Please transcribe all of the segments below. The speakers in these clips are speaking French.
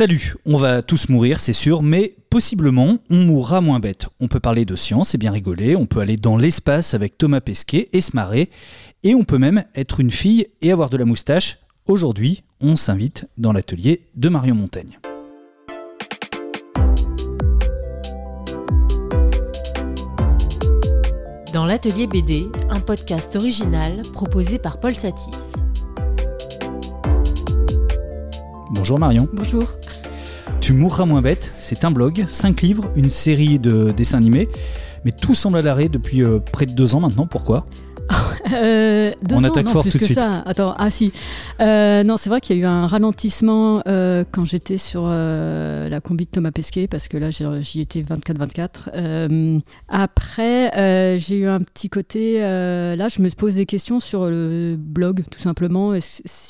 Salut, on va tous mourir, c'est sûr, mais possiblement, on mourra moins bête. On peut parler de science et bien rigoler, on peut aller dans l'espace avec Thomas Pesquet et se marrer, et on peut même être une fille et avoir de la moustache. Aujourd'hui, on s'invite dans l'atelier de Marion Montaigne. Dans l'atelier BD, un podcast original proposé par Paul Satis. Bonjour Marion. Bonjour. Tu mourras moins bête, c'est un blog, 5 livres, une série de dessins animés, mais tout semble à l'arrêt depuis euh, près de deux ans maintenant, pourquoi? euh, deux On ans, attaque non, fort plus tout de que suite. ça. Attends, ah si. Euh, non, c'est vrai qu'il y a eu un ralentissement euh, quand j'étais sur euh, la combi de Thomas Pesquet, parce que là, j'y étais 24-24. Euh, après, j'ai eu un petit côté. là, je me pose des questions sur le blog, tout simplement.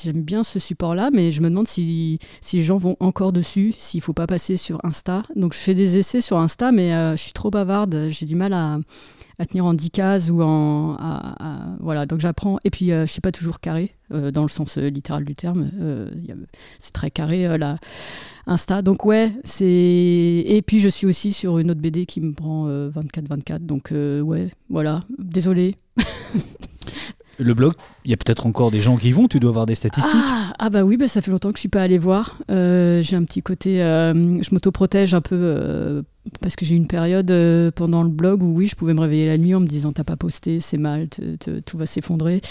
J'aime bien ce support-là, mais je me demande si, si les gens vont encore dessus, s'il ne faut pas passer sur Insta. Donc, je fais des essais sur Insta, mais je suis trop bavarde. J'ai du mal à à tenir en 10 cases ou en à- voilà. Donc j'apprends. Et puis euh, je suis pas toujours carré euh, dans le sens euh, littéral du terme. Euh, c'est très carré la Insta. Donc ouais c'est et puis je suis aussi sur une autre BD qui me prend 24-24 donc ouais voilà. Désolé Le blog, il y a peut-être encore des gens qui vont, tu dois avoir des statistiques. ah, ah bah oui bah ça fait longtemps que je suis pas allée voir Euh, j'ai un petit côté euh, je m'auto-protège un peu euh, parce que j'ai une période pendant le blog où oui je pouvais me réveiller la nuit en me disant t'as pas posté c'est mal tout va s'effondrer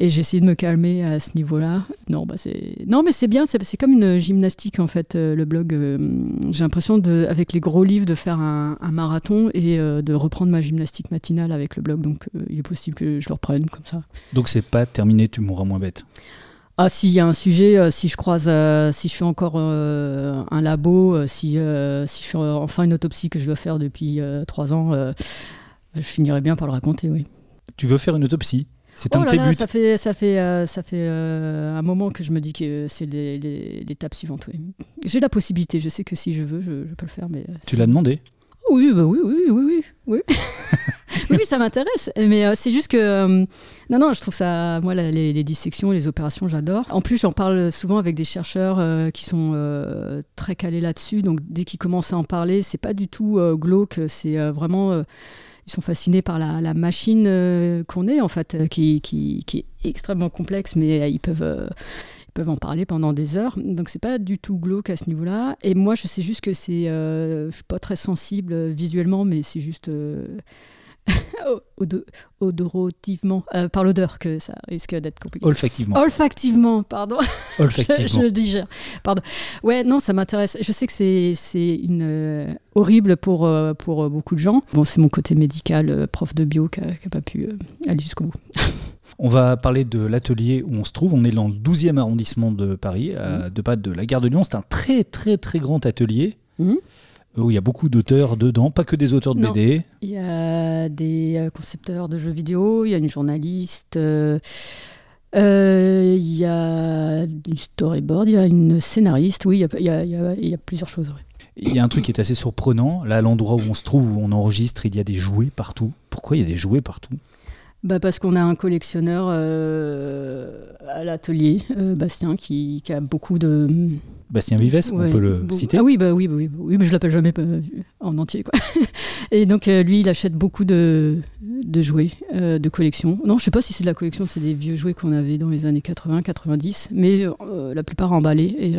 et j'ai essayé de me calmer à ce niveau-là non bah c'est non mais c'est bien c'est c'est comme une gymnastique en fait euh, le blog euh, j'ai l'impression de avec les gros livres de faire un, un marathon et euh, de reprendre ma gymnastique matinale avec le blog donc il est possible que je le reprenne comme ça Donc c'est pas terminé, tu mourras moins bête. ah, s'il y a un sujet, euh, si je croise, euh, si je fais encore euh, un labo, si, si je fais enfin une autopsie que je dois faire depuis trois ans, je finirai bien par le raconter, oui. Tu veux faire une autopsie? C'est un Oh de là là, ça fait, ça fait, euh, ça fait euh, un moment que je me dis que c'est l'étape suivante. Oui. J'ai la possibilité, je sais que si je veux, je, je peux le faire. Mais euh, Tu l'as demandé oui, bah oui, oui, oui, oui, oui. oui, ça m'intéresse. Mais euh, c'est juste que, euh, non, non, je trouve ça, moi, la- les, les dissections, les opérations, j'adore. En plus, j'en parle souvent avec des chercheurs euh, qui sont très calés là-dessus. Donc, dès qu'ils commencent à en parler, c'est pas du tout glauque. C'est vraiment, ils sont fascinés par la, machine euh, qu'on est, en fait, euh, qui, est extrêmement complexe, mais euh, ils peuvent. en parler pendant des heures. Donc c'est pas du tout glauque à ce niveau-là. Et moi, je sais juste que c'est, je suis pas très sensible visuellement, mais c'est juste odo- odorotivement, euh, par l'odeur que ça risque d'être compliqué. Olfactivement. Olfactivement, pardon. Olfactivement. je le digère. Pardon. Ouais, non, ça m'intéresse. Je sais que c'est c'est une euh, horrible pour euh, pour beaucoup de gens. Bon, c'est mon côté médical, prof de bio, qui n'a pas pu aller jusqu'au bout. On va parler de l'atelier où on se trouve. On est dans le 12e arrondissement de Paris, à deux pas de la gare de Lyon. C'est un très très très grand atelier Mhm. Où il y a beaucoup d'auteurs dedans, pas que des auteurs de Non. BD. Il y a des euh, concepteurs de jeux vidéo, il y a une journaliste, euh, euh, il y a du storyboard, il y a une scénariste, oui, il y a, il y a- il y a- il y a plusieurs choses. ouais. Il y a un truc qui est assez surprenant. Là, à l'endroit où on se trouve, où on enregistre, il y a des jouets partout. Pourquoi il y a des jouets partout Bah parce qu'on a un collectionneur euh, à l'atelier, euh, Bastien, qui, qui a beaucoup de... Bastien Vives, on peut le citer. Ah oui, bah oui, bah oui, bah oui, mais je l'appelle jamais euh, en entier. Quoi. Et donc lui, il achète beaucoup de, de jouets euh, de collection. Non, je sais pas si c'est de la collection, c'est des vieux jouets qu'on avait dans les années 80, 90, mais la plupart emballés. Et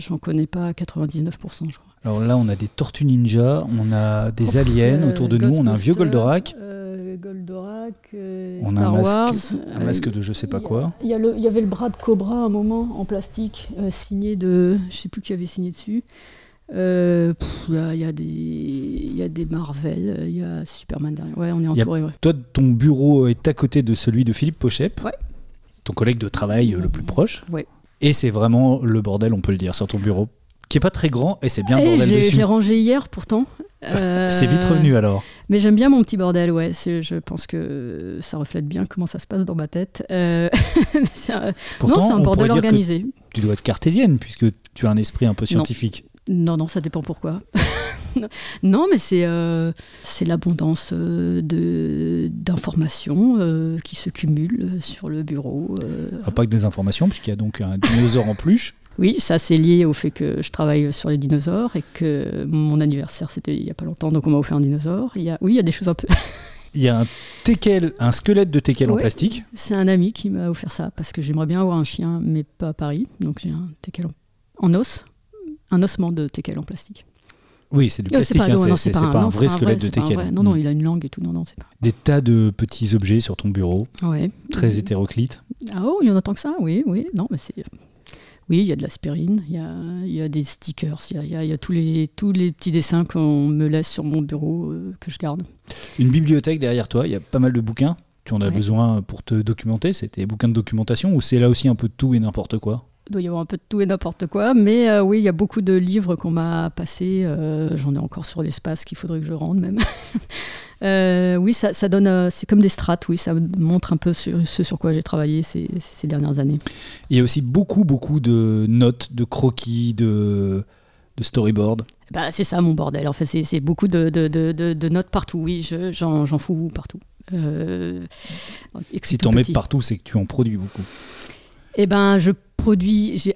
j'en connais pas 99%, je crois. Alors là, on a des tortues ninja, on a des aliens Euh, autour de nous, on a un vieux Goldorak, euh, Goldorak, euh, on a un Wars. masque, un euh, masque de je sais pas y a- quoi. Il y, avait le bras de Cobra à un moment en plastique, euh, signé de. Je sais plus qui avait signé dessus. Euh, pff, il y a- il y, a des- il y a des Marvel, euh, il y a Superman derrière. Ouais, on est a- entouré. ouais. Toi, ton bureau est à côté de celui de Philippe Pochep, Ouais. ton collègue de travail euh, le plus proche. Ouais. Et c'est vraiment le bordel, on peut le dire, sur ton bureau, qui est pas très grand, et c'est bien le Eh, bordel dessus. l'ai rangé hier pourtant. Euh, C'est vite revenu alors. Mais j'aime bien mon petit bordel, ouais. Je pense que ça reflète bien comment ça se passe dans ma tête. Euh, un- Pourtant, non, c'est un bordel organisé. tu dois être cartésienne, puisque tu as un esprit un peu scientifique. Non, non, ça dépend pourquoi. non, mais c'est euh, l'abondance euh, d'informations euh, qui se cumulent sur le bureau. euh. Ah, Pas que des informations, puisqu'il y a donc un dinosaure en peluche. Oui, ça c'est lié au fait que je travaille sur les dinosaures et que mon anniversaire c'était il y a pas longtemps, donc on m'a offert un dinosaure. Il y a, oui, il y a des choses un peu. Il y a un teckel, un squelette de teckel en Ouais. plastique. C'est un ami qui m'a offert ça parce que j'aimerais bien avoir un chien, mais pas à Paris. Donc j'ai un teckel en, en os, un ossement de teckel en plastique. Oui, c'est du c'est plastique, pas, hein, c'est pas un vrai squelette de teckel. Non, non, Mm. il a une langue et tout. Non, non, c'est pas. Des tas de petits objets sur ton bureau, Ouais. très hétéroclites. Ah oh, il y en a tant que ça, oui, oui. Non, mais c'est. Oui, il y a de l'aspirine, il y a, il y a des stickers, il y a, y tous, les, tous les petits dessins qu'on me laisse sur mon bureau euh, que je garde. Une bibliothèque derrière toi, il y a pas mal de bouquins. Tu en as Ouais. besoin pour te documenter. C'est tes bouquins de documentation ou c'est là aussi un peu de tout et n'importe quoi? Il doit y avoir un peu de tout et n'importe quoi, mais euh, oui, il y a beaucoup de livres qu'on m'a passés. euh, J'en ai encore sur l'espace qu'il faudrait que je rende même. Euh, oui, ça, ça donne. c'est comme des strates, oui, ça montre un peu sur, ce sur quoi j'ai travaillé ces, ces dernières années. Il y a aussi beaucoup, beaucoup de notes, de croquis, de, de storyboard. Bah, c'est ça mon bordel. En fait, c'est beaucoup de, notes partout. Oui, je- j'en j'en fous partout. Si tout tu en mets partout, c'est que tu en produis beaucoup. Eh ben, je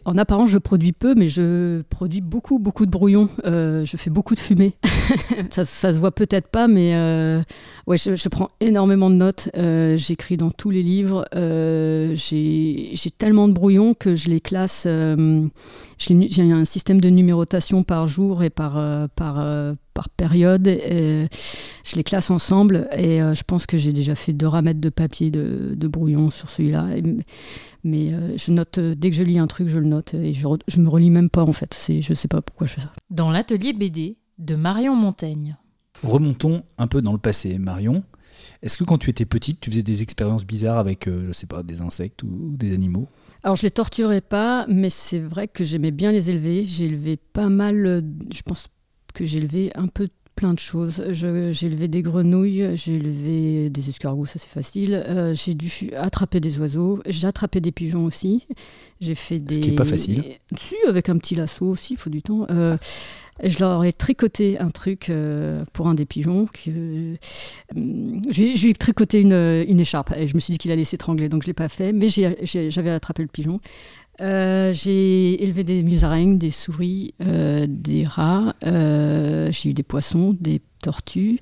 En apparence, je produis peu, mais je produis beaucoup, beaucoup de brouillons. Euh, je fais beaucoup de fumée. ça, ça se voit peut-être pas, mais euh, ouais, je, prends énormément de notes. Euh, J'écris dans tous les livres. J'ai tellement de brouillons que je les classe. J'ai un système de numérotation par jour et par par par période. Et je les classe ensemble et euh, je pense que j'ai déjà fait deux ramettes de papier de, de brouillon sur celui-là. Mais euh, je note, euh, dès que je lis un truc, je le note et je, je me relis même pas en fait. C'est, je sais pas pourquoi je fais ça. Dans l'atelier BD de Marion Montaigne. Remontons un peu dans le passé, Marion. Est-ce que quand tu étais petite, tu faisais des expériences bizarres avec, euh, je sais pas, des insectes ou des animaux? Alors je les torturais pas, mais c'est vrai que j'aimais bien les élever. J'ai élevé pas mal, euh, je pense que j'ai élevé un peu plein de choses. J'ai élevé des grenouilles, j'ai élevé des escargots, ça c'est facile. Euh, j'ai dû attraper des oiseaux, j'ai attrapé des pigeons aussi. J'ai fait des. Ce qui est pas facile. Si, avec un petit lasso aussi, il faut du temps. Euh, je leur ai tricoté un truc euh, pour un des pigeons. Que, j'ai- je lui ai tricoté une, une écharpe et je me suis dit qu'il allait s'étrangler, donc je l'ai pas fait. Mais j'ai- j'ai- j'avais attrapé le pigeon. Euh, j'ai élevé des musaraignes, des souris, euh, des rats. euh, j'ai eu des poissons, des tortues.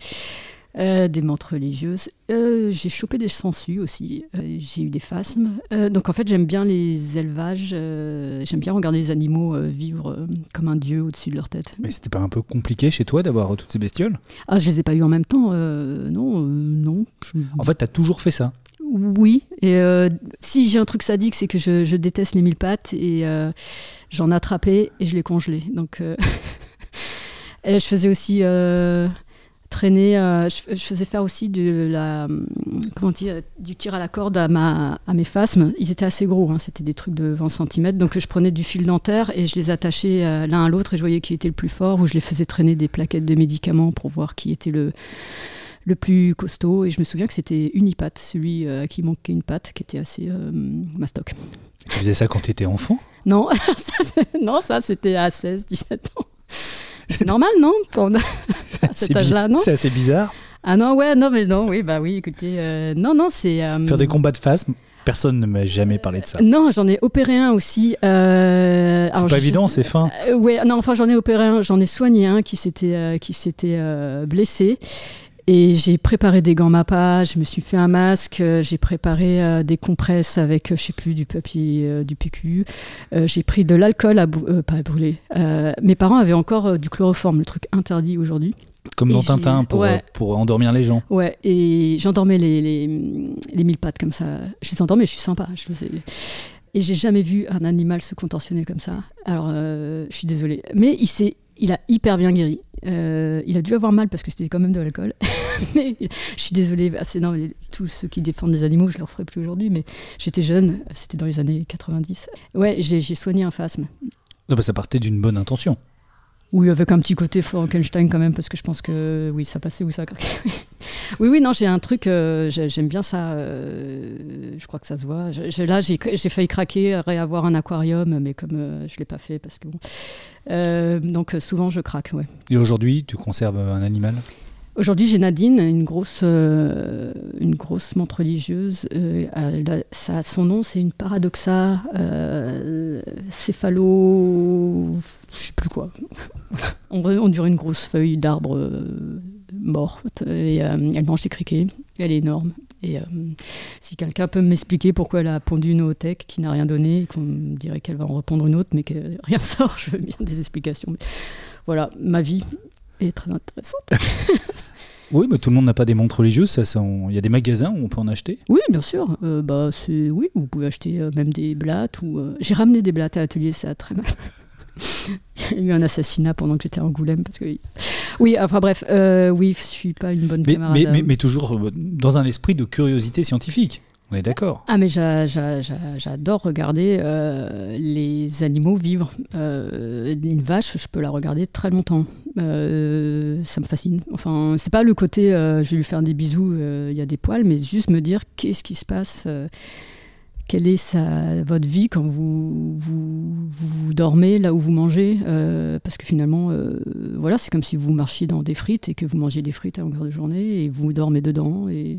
des menthes religieuses. J'ai chopé des sangsues aussi. j'ai eu des phasmes. Donc en fait, j'aime bien les élevages. j'aime bien regarder les animaux vivre comme un dieu au-dessus de leur tête. Mais c'était pas un peu compliqué chez toi d'avoir toutes ces bestioles? Ah, je les ai pas eu en même temps. non, non. Je- En fait, tu as toujours fait ça. Oui, et euh, si j'ai un truc sadique, c'est que je, déteste les mille pattes et euh, j'en attrapais et je les congelais. Donc, euh, et je faisais aussi traîner, je, faisais faire aussi comment dire, du tir à la corde à, ma, mes phasmes. Ils étaient assez gros, hein, c'était des trucs de 20 cm. Donc je prenais du fil dentaire et je les attachais l'un à l'autre et je voyais qui était le plus fort ou je les faisais traîner des plaquettes de médicaments pour voir qui était le le plus costaud. Et je me souviens que c'était Unipat, celui euh, à qui manquait une patte, qui était assez euh, mastoc. Tu faisais ça quand tu étais enfant? Non, ça, non, ça c'était à 16, 17 ans. C'est normal, non Quand on a- À cet C'est bi- âge-là, non C'est assez bizarre. Ah non, ouais, non, mais non, oui, bah oui, écoutez, euh, non, non, c'est. euh, Faire des combats de face, personne ne m'a jamais parlé de ça. Non, j'en ai opéré un aussi. C'est pas je- évident, c'est fin. Ouais, non, enfin j'en ai opéré un, j'en ai soigné un qui s'était qui s'était blessé. Et j'ai préparé des gants MAPA, je me suis fait un masque, euh, j'ai préparé euh, des compresses avec, euh, je sais plus, du papier, euh, du PQ. Euh, j'ai pris de l'alcool à, pas à brûler. Mes parents avaient encore du chloroforme, le truc interdit aujourd'hui. Comme dans Tintin pour, ouais. pour endormir les gens. Ouais, et j'endormais les, les, les mille pattes comme ça. Je les endormais, je suis sympa. Je les ai- Et j'ai jamais vu un animal se contorsionner comme ça. Alors, je suis désolée. Mais il, s'est- il a hyper bien guéri. Euh, il a dû avoir mal parce que c'était quand même de l'alcool. mais je suis désolée. c'est- non, tous ceux qui défendent des animaux, je ne le referai plus aujourd'hui. Mais j'étais jeune, c'était dans les années 90. Ouais, j'ai j'ai soigné un phasme. Non, bah, ça partait d'une bonne intention. Oui, avec un petit côté Frankenstein quand même, parce que je pense que oui, ça passait ou ça oui, oui, non, j'ai un truc, euh, j'ai- j'aime bien ça. euh, je crois que ça se voit. Là, j'ai failli craquer, réavoir un aquarium, mais comme euh, je l'ai pas fait, parce que bon. Euh, donc euh, souvent, je craque, ouais. Et aujourd'hui, tu conserves un animal? Aujourd'hui, j'ai Nadine, une grosse, euh, une grosse montre religieuse. Euh, son nom, c'est une paradoxa euh, céphalo. Je sais plus quoi. on, on dirait une grosse feuille d'arbre euh, morte. Et elle mange des criquets. Elle est énorme. Et si quelqu'un peut m'expliquer pourquoi elle a pondu une othèque qui n'a rien donné, qu'on dirait qu'elle va en répondre une autre, mais que rien sort, je veux bien des explications. voilà, ma vie est très intéressante. Oui, mais tout le monde n'a pas des montres religieuses. Ça, il y a des magasins où on peut en acheter. Oui, bien sûr. Euh, bah, oui, vous pouvez acheter euh, même des blattes. Ou, euh, J'ai ramené des blattes à l'atelier, ça a très mal. il y a eu un assassinat pendant que j'étais à Angoulême. Parce que... Oui, enfin bref, oui, je suis pas une bonne mais, camarade. Mais, mais, toujours dans un esprit de curiosité scientifique. On est d'accord. Ah mais j'adore regarder euh, les animaux vivre. Euh, une vache, je peux la regarder très longtemps. Euh, ça me fascine. Enfin, c'est pas le côté je vais lui faire des bisous, il y a des poils, mais juste me dire qu'est-ce qui se passe, quelle est votre vie quand vous, vous, vous, dormez là où vous mangez, parce que finalement, voilà, c'est comme si vous marchiez dans des frites et que vous mangez des frites à longueur de journée et vous dormez dedans et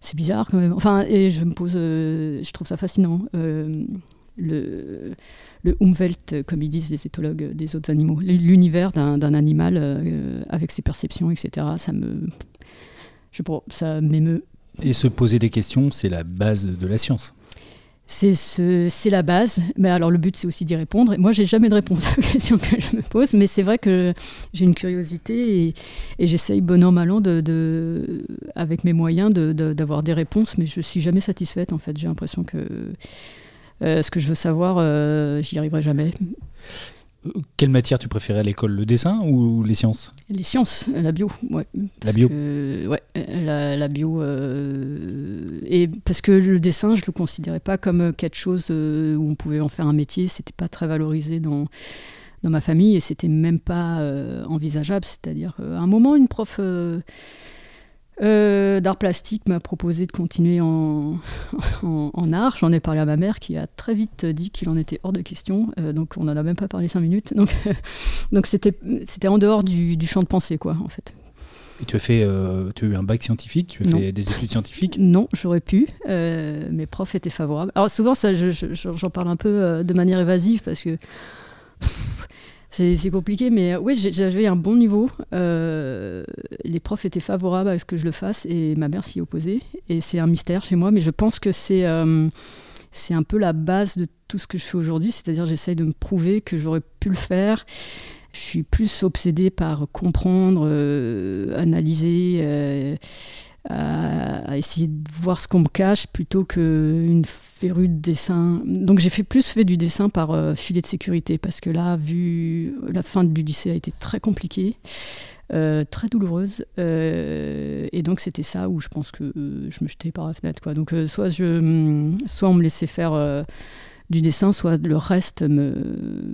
c'est bizarre quand même. Enfin, et je me pose, euh, je trouve ça fascinant. Euh, le, le Umwelt, comme ils disent les éthologues des autres animaux, l'univers d'un animal euh, avec ses perceptions, etc. Ça me, je sais ça m'émeut. Et se poser des questions, c'est la base de la science. C'est ce, la base. Mais alors le but c'est aussi d'y répondre. Et moi j'ai jamais de réponse aux questions que je me pose, mais c'est vrai que j'ai une curiosité et, j'essaye bon an mal an de, avec mes moyens d'avoir des réponses, mais je suis jamais satisfaite en fait. J'ai l'impression que euh, ce que je veux savoir, euh, j'y arriverai jamais. Quelle matière tu préférais à l'école, le dessin ou les sciences? Les sciences, la bio, ouais. La bio Ouais, la, bio. Euh, et parce que le dessin, je ne le considérais pas comme quelque chose euh, où on pouvait en faire un métier, c'était pas très valorisé dans, dans ma famille et c'était même pas euh, envisageable. C'est-à-dire, à un moment, une prof euh, d'art plastique m'a proposé de continuer en, en, art. J'en ai parlé à ma mère qui a très vite dit qu'il en était hors de question. Euh, donc on n'en a même pas parlé cinq minutes. Donc donc c'était c'était en dehors du, du, champ de pensée quoi en fait. Et tu as fait euh, tu as eu un bac scientifique, tu as fait des études scientifiques? Non, j'aurais pu. mes profs étaient favorables. Alors souvent ça j'en parle un peu de manière évasive parce que c'est compliqué, mais oui, j'avais un bon niveau. Euh, les profs étaient favorables à ce que je le fasse et ma mère s'y opposait. Et c'est un mystère chez moi, mais je pense que c'est euh, c'est un peu la base de tout ce que je fais aujourd'hui. C'est-à-dire, j'essaye de me prouver que j'aurais pu le faire. Je suis plus obsédée par comprendre, euh, analyser à, essayer de voir ce qu'on me cache plutôt qu'une férue de dessin. Donc j'ai fait plus fait du dessin par euh, filet de sécurité parce que là, vu la fin du lycée a été très compliquée. Euh, très douloureuse euh, et donc c'était ça où je pense que je me jetais par la fenêtre quoi donc soit je soit on me laissait faire du dessin, soit le reste me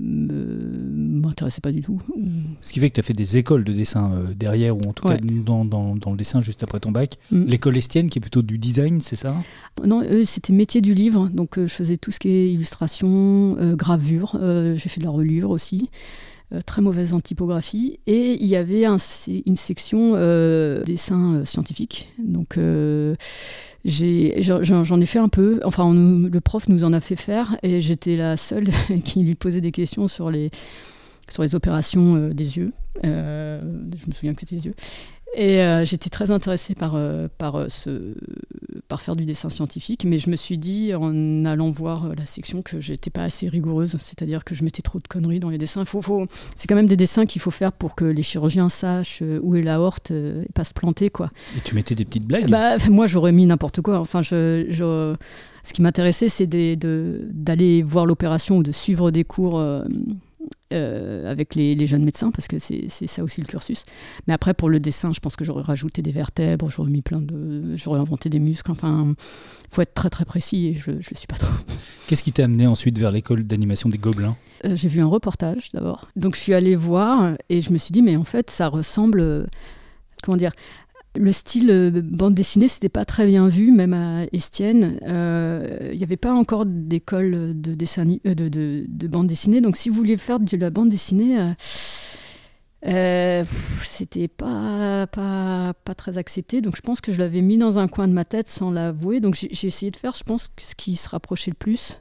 m'intéressait pas du tout. Ce qui fait que tu as fait des écoles de dessin euh, derrière, ou en tout cas dans, dans, dans, le dessin juste après ton bac. Mm. L'école Estienne, qui est plutôt du design, c'est ça? Non, c'était métier du livre, donc euh, je faisais tout ce qui est illustration, euh, gravure, j'ai fait de la relure aussi. Très mauvaise en typographie et il y avait un, une section dessin scientifique donc j'en ai, fait un peu. Enfin, le prof nous en a fait faire et j'étais la seule qui lui posait des questions sur les, sur les opérations euh, des yeux. Euh, je me souviens que c'était les yeux. Et euh, j'étais très intéressée par, euh, par, euh, ce, par faire du dessin scientifique, mais je me suis dit, en allant voir la section, que j'étais pas assez rigoureuse, c'est-à-dire que je mettais trop de conneries dans les dessins. Faut, faut... C'est quand même des dessins qu'il faut faire pour que les chirurgiens sachent où est la horte et pas se planter. Quoi. Et tu mettais des petites blagues bah, Moi, j'aurais mis n'importe quoi. Enfin, je, je... Ce qui m'intéressait, c'est d'aller voir l'opération ou de suivre des cours euh, avec les, jeunes médecins, parce que c'est ça aussi le cursus. Mais après, pour le dessin, je pense que j'aurais rajouté des vertèbres, j'aurais mis plein de. J'aurais inventé des muscles. Enfin, faut être très très précis et je ne suis pas trop. Qu'est-ce qui t'a amené ensuite vers l'école d'animation des Gobelins? Euh, J'ai vu un reportage d'abord. Donc je suis allée voir et je me suis dit, mais en fait, ça ressemble. Comment dire le style euh, bande dessinée, c'était pas très bien vu, même à Estienne. Euh, il n'y avait pas encore d'école de, dessin, euh, de, de, bande dessinée. Donc, si vous vouliez faire de la bande dessinée, euh, c'était pas, pas, pas très accepté. Donc je pense que je l'avais mis dans un coin de ma tête sans l'avouer. Donc j'ai essayé de faire, je pense, ce qui se rapprochait le plus.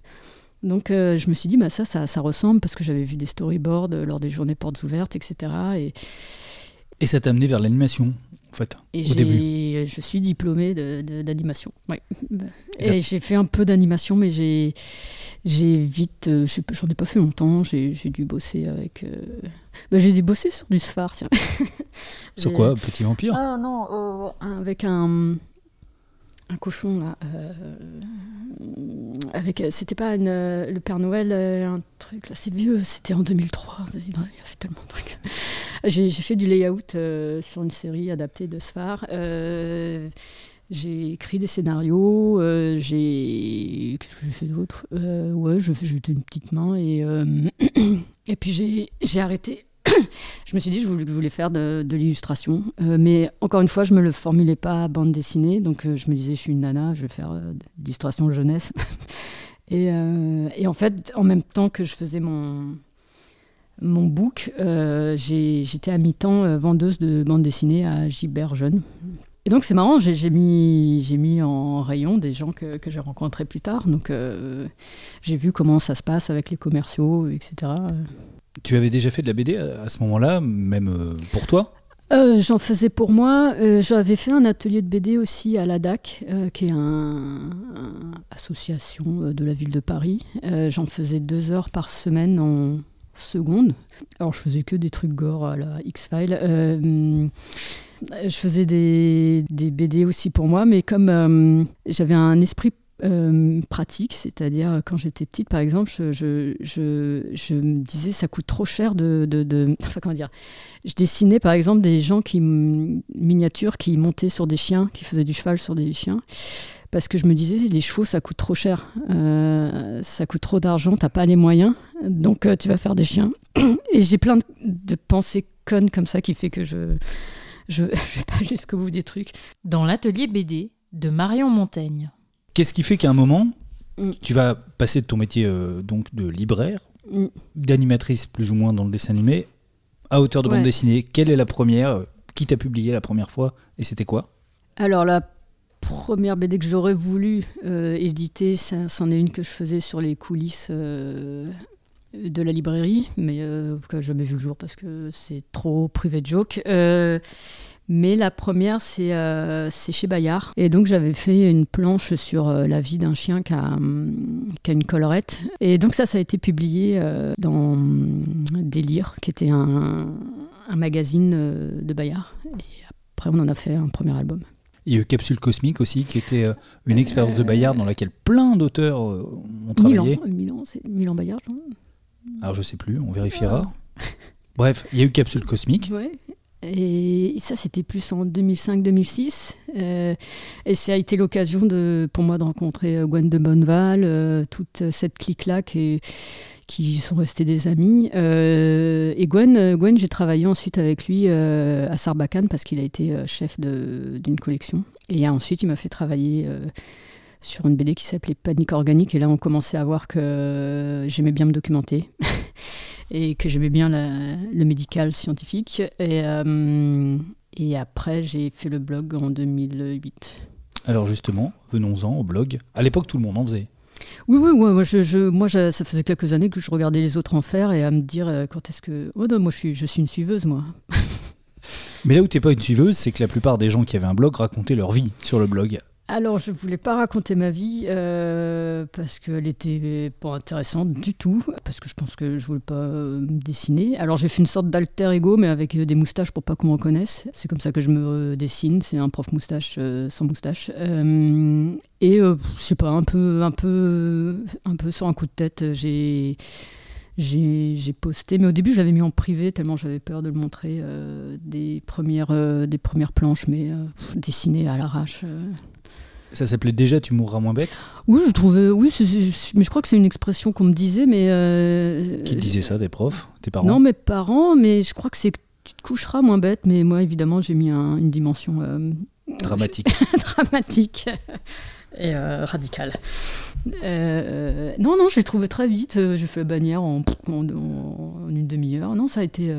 Donc euh, je me suis dit, bah, ça, ça, ça ressemble parce que j'avais vu des storyboards lors des journées portes ouvertes, etc. Et, et ça t'a amené vers l'animation, en fait, et au début. Je suis diplômée d'animation. De, Et j'ai fait un peu d'animation, mais j'ai vite, euh, j'en ai pas fait longtemps, j'ai dû bosser avec. Euh, bah, j'ai dû bosser sur du Sfar, tiens. sur quoi Petit Vampire? Ah non, euh, avec un, un cochon là. avec, c'était pas le Père Noël, un truc là, c'est vieux, c'était en 2003, il y tellement de trucs. J'ai fait du layout sur une série adaptée de Sfar. J'ai écrit des scénarios, euh, j'ai. Qu'est-ce que j'ai fait d'autre? Euh, Ouais, j'étais une petite main et, euh, et puis j'ai arrêté. je me suis dit que je voulais, faire de, l'illustration, mais encore une fois, je me le formulais pas à bande dessinée, donc je me disais, je suis une nana, je vais faire de l'illustration jeunesse. et, et, en fait, en même temps que je faisais mon, mon book, j'étais à mi-temps vendeuse de bande dessinée à Gilbert Jeune, et donc c'est marrant, j'ai mis, mis en rayon des gens que, que j'ai rencontrés plus tard. Donc euh, j'ai vu comment ça se passe avec les commerciaux, etc. Tu avais déjà fait de la BD à, ce moment-là, même euh, pour toi? Euh, J'en faisais pour moi. J'avais fait un atelier de BD aussi à l'ADAC, qui est une association de la ville de Paris. J'en faisais deux heures par semaine en seconde. Alors je faisais que des trucs gore à la X-File. Je faisais des, des, BD aussi pour moi, mais comme euh, j'avais un esprit euh, pratique, c'est-à-dire quand j'étais petite, par exemple, je, me disais ça coûte trop cher de, Enfin, comment dire Je dessinais par exemple des gens qui miniatures qui montaient sur des chiens, qui faisaient du cheval sur des chiens. Parce que je me disais, les chevaux, ça coûte trop cher. Euh, ça coûte trop d'argent, t'as pas les moyens. Donc, tu vas faire des chiens. Et j'ai plein de, de pensées connes comme ça qui fait que je, je ne vais pas jusqu'au bout des trucs. Dans l'atelier BD de Marion Montaigne. Qu'est-ce qui fait qu'à un moment, mm. tu vas passer de ton métier euh, donc de libraire, mm. d'animatrice plus ou moins dans le dessin animé, à hauteur de bande dessinée Quelle est la première euh, Qui t'a publié la première fois Et c'était quoi? Alors la première BD que j'aurais voulu euh, éditer, c'en est une que je faisais sur les coulisses de la librairie, mais euh, que j'ai jamais vu le jour parce que c'est trop privé de joke. Euh, mais la première, c'est euh, chez Bayard. Et donc, j'avais fait une planche sur la vie d'un chien qui a, qui a, une collerette. Et donc, ça, ça a été publié dans Délire, qui était un, un magazine de Bayard. Et après, on en a fait un premier album. Il y a eu Capsule Cosmique aussi, qui était une expérience de Bayard dans laquelle plein d'auteurs ont travaillé. Milan, Milan, c'est Milan Bayard, je alors je sais plus, on vérifiera. Bref, il y a eu Capsule Cosmique. Ouais. Et ça, c'était plus en 2005-2006. Euh, et ça a été l'occasion de, pour moi de rencontrer euh, Gwen de Bonneval, euh, toute cette clique-là qui, qui, sont restés des amis. et Gwen, Gwen j'ai travaillé ensuite avec lui à Sarbacane parce qu'il a été chef d'une collection. Et ensuite, il m'a fait travailler sur une BD qui s'appelait Panique organique. Et là, on commençait à voir que j'aimais bien me documenter et que j'aimais bien le médical scientifique. Et, euh, et après, j'ai fait le blog en 2008. Alors justement, venons-en au blog. À l'époque, tout le monde en faisait. Oui, oui, moi, je, moi ça faisait quelques années que je regardais les autres en faire et à me dire euh, quand est-ce que... Oh non, moi je suis, je suis une suiveuse, moi. Mais là où tu n'es pas une suiveuse, c'est que la plupart des gens qui avaient un blog racontaient leur vie sur le blog. Alors, je ne voulais pas raconter ma vie euh, parce qu'elle était pas intéressante du tout, parce que je pense que je voulais pas euh, me dessiner. Alors, j'ai fait une sorte d'alter ego, mais avec euh, des moustaches pour pas qu'on me reconnaisse. C'est comme ça que je me dessine. C'est un prof moustache sans moustache. et je sais pas, un peu, un peu, un peu sur un coup de tête, j'ai j'ai posté, mais au début je l'avais mis en privé tellement j'avais peur de le montrer, des, premières, des premières planches, mais dessinées à l'arrache. Ça s'appelait déjà Tu mourras moins bête Oui, je trouvais. Oui, mais je crois que c'est une expression qu'on me disait, mais. Euh, Qui disait ça, tes profs, tes parents Non, mes parents, mais je crois que c'est que tu te coucheras moins bête. Mais moi, évidemment, j'ai mis une dimension. Euh, dramatique. dramatique et euh, radicale. non, non, j'ai trouvé très vite. J'ai fait la bannière en, en une demi-heure. Non, ça a été.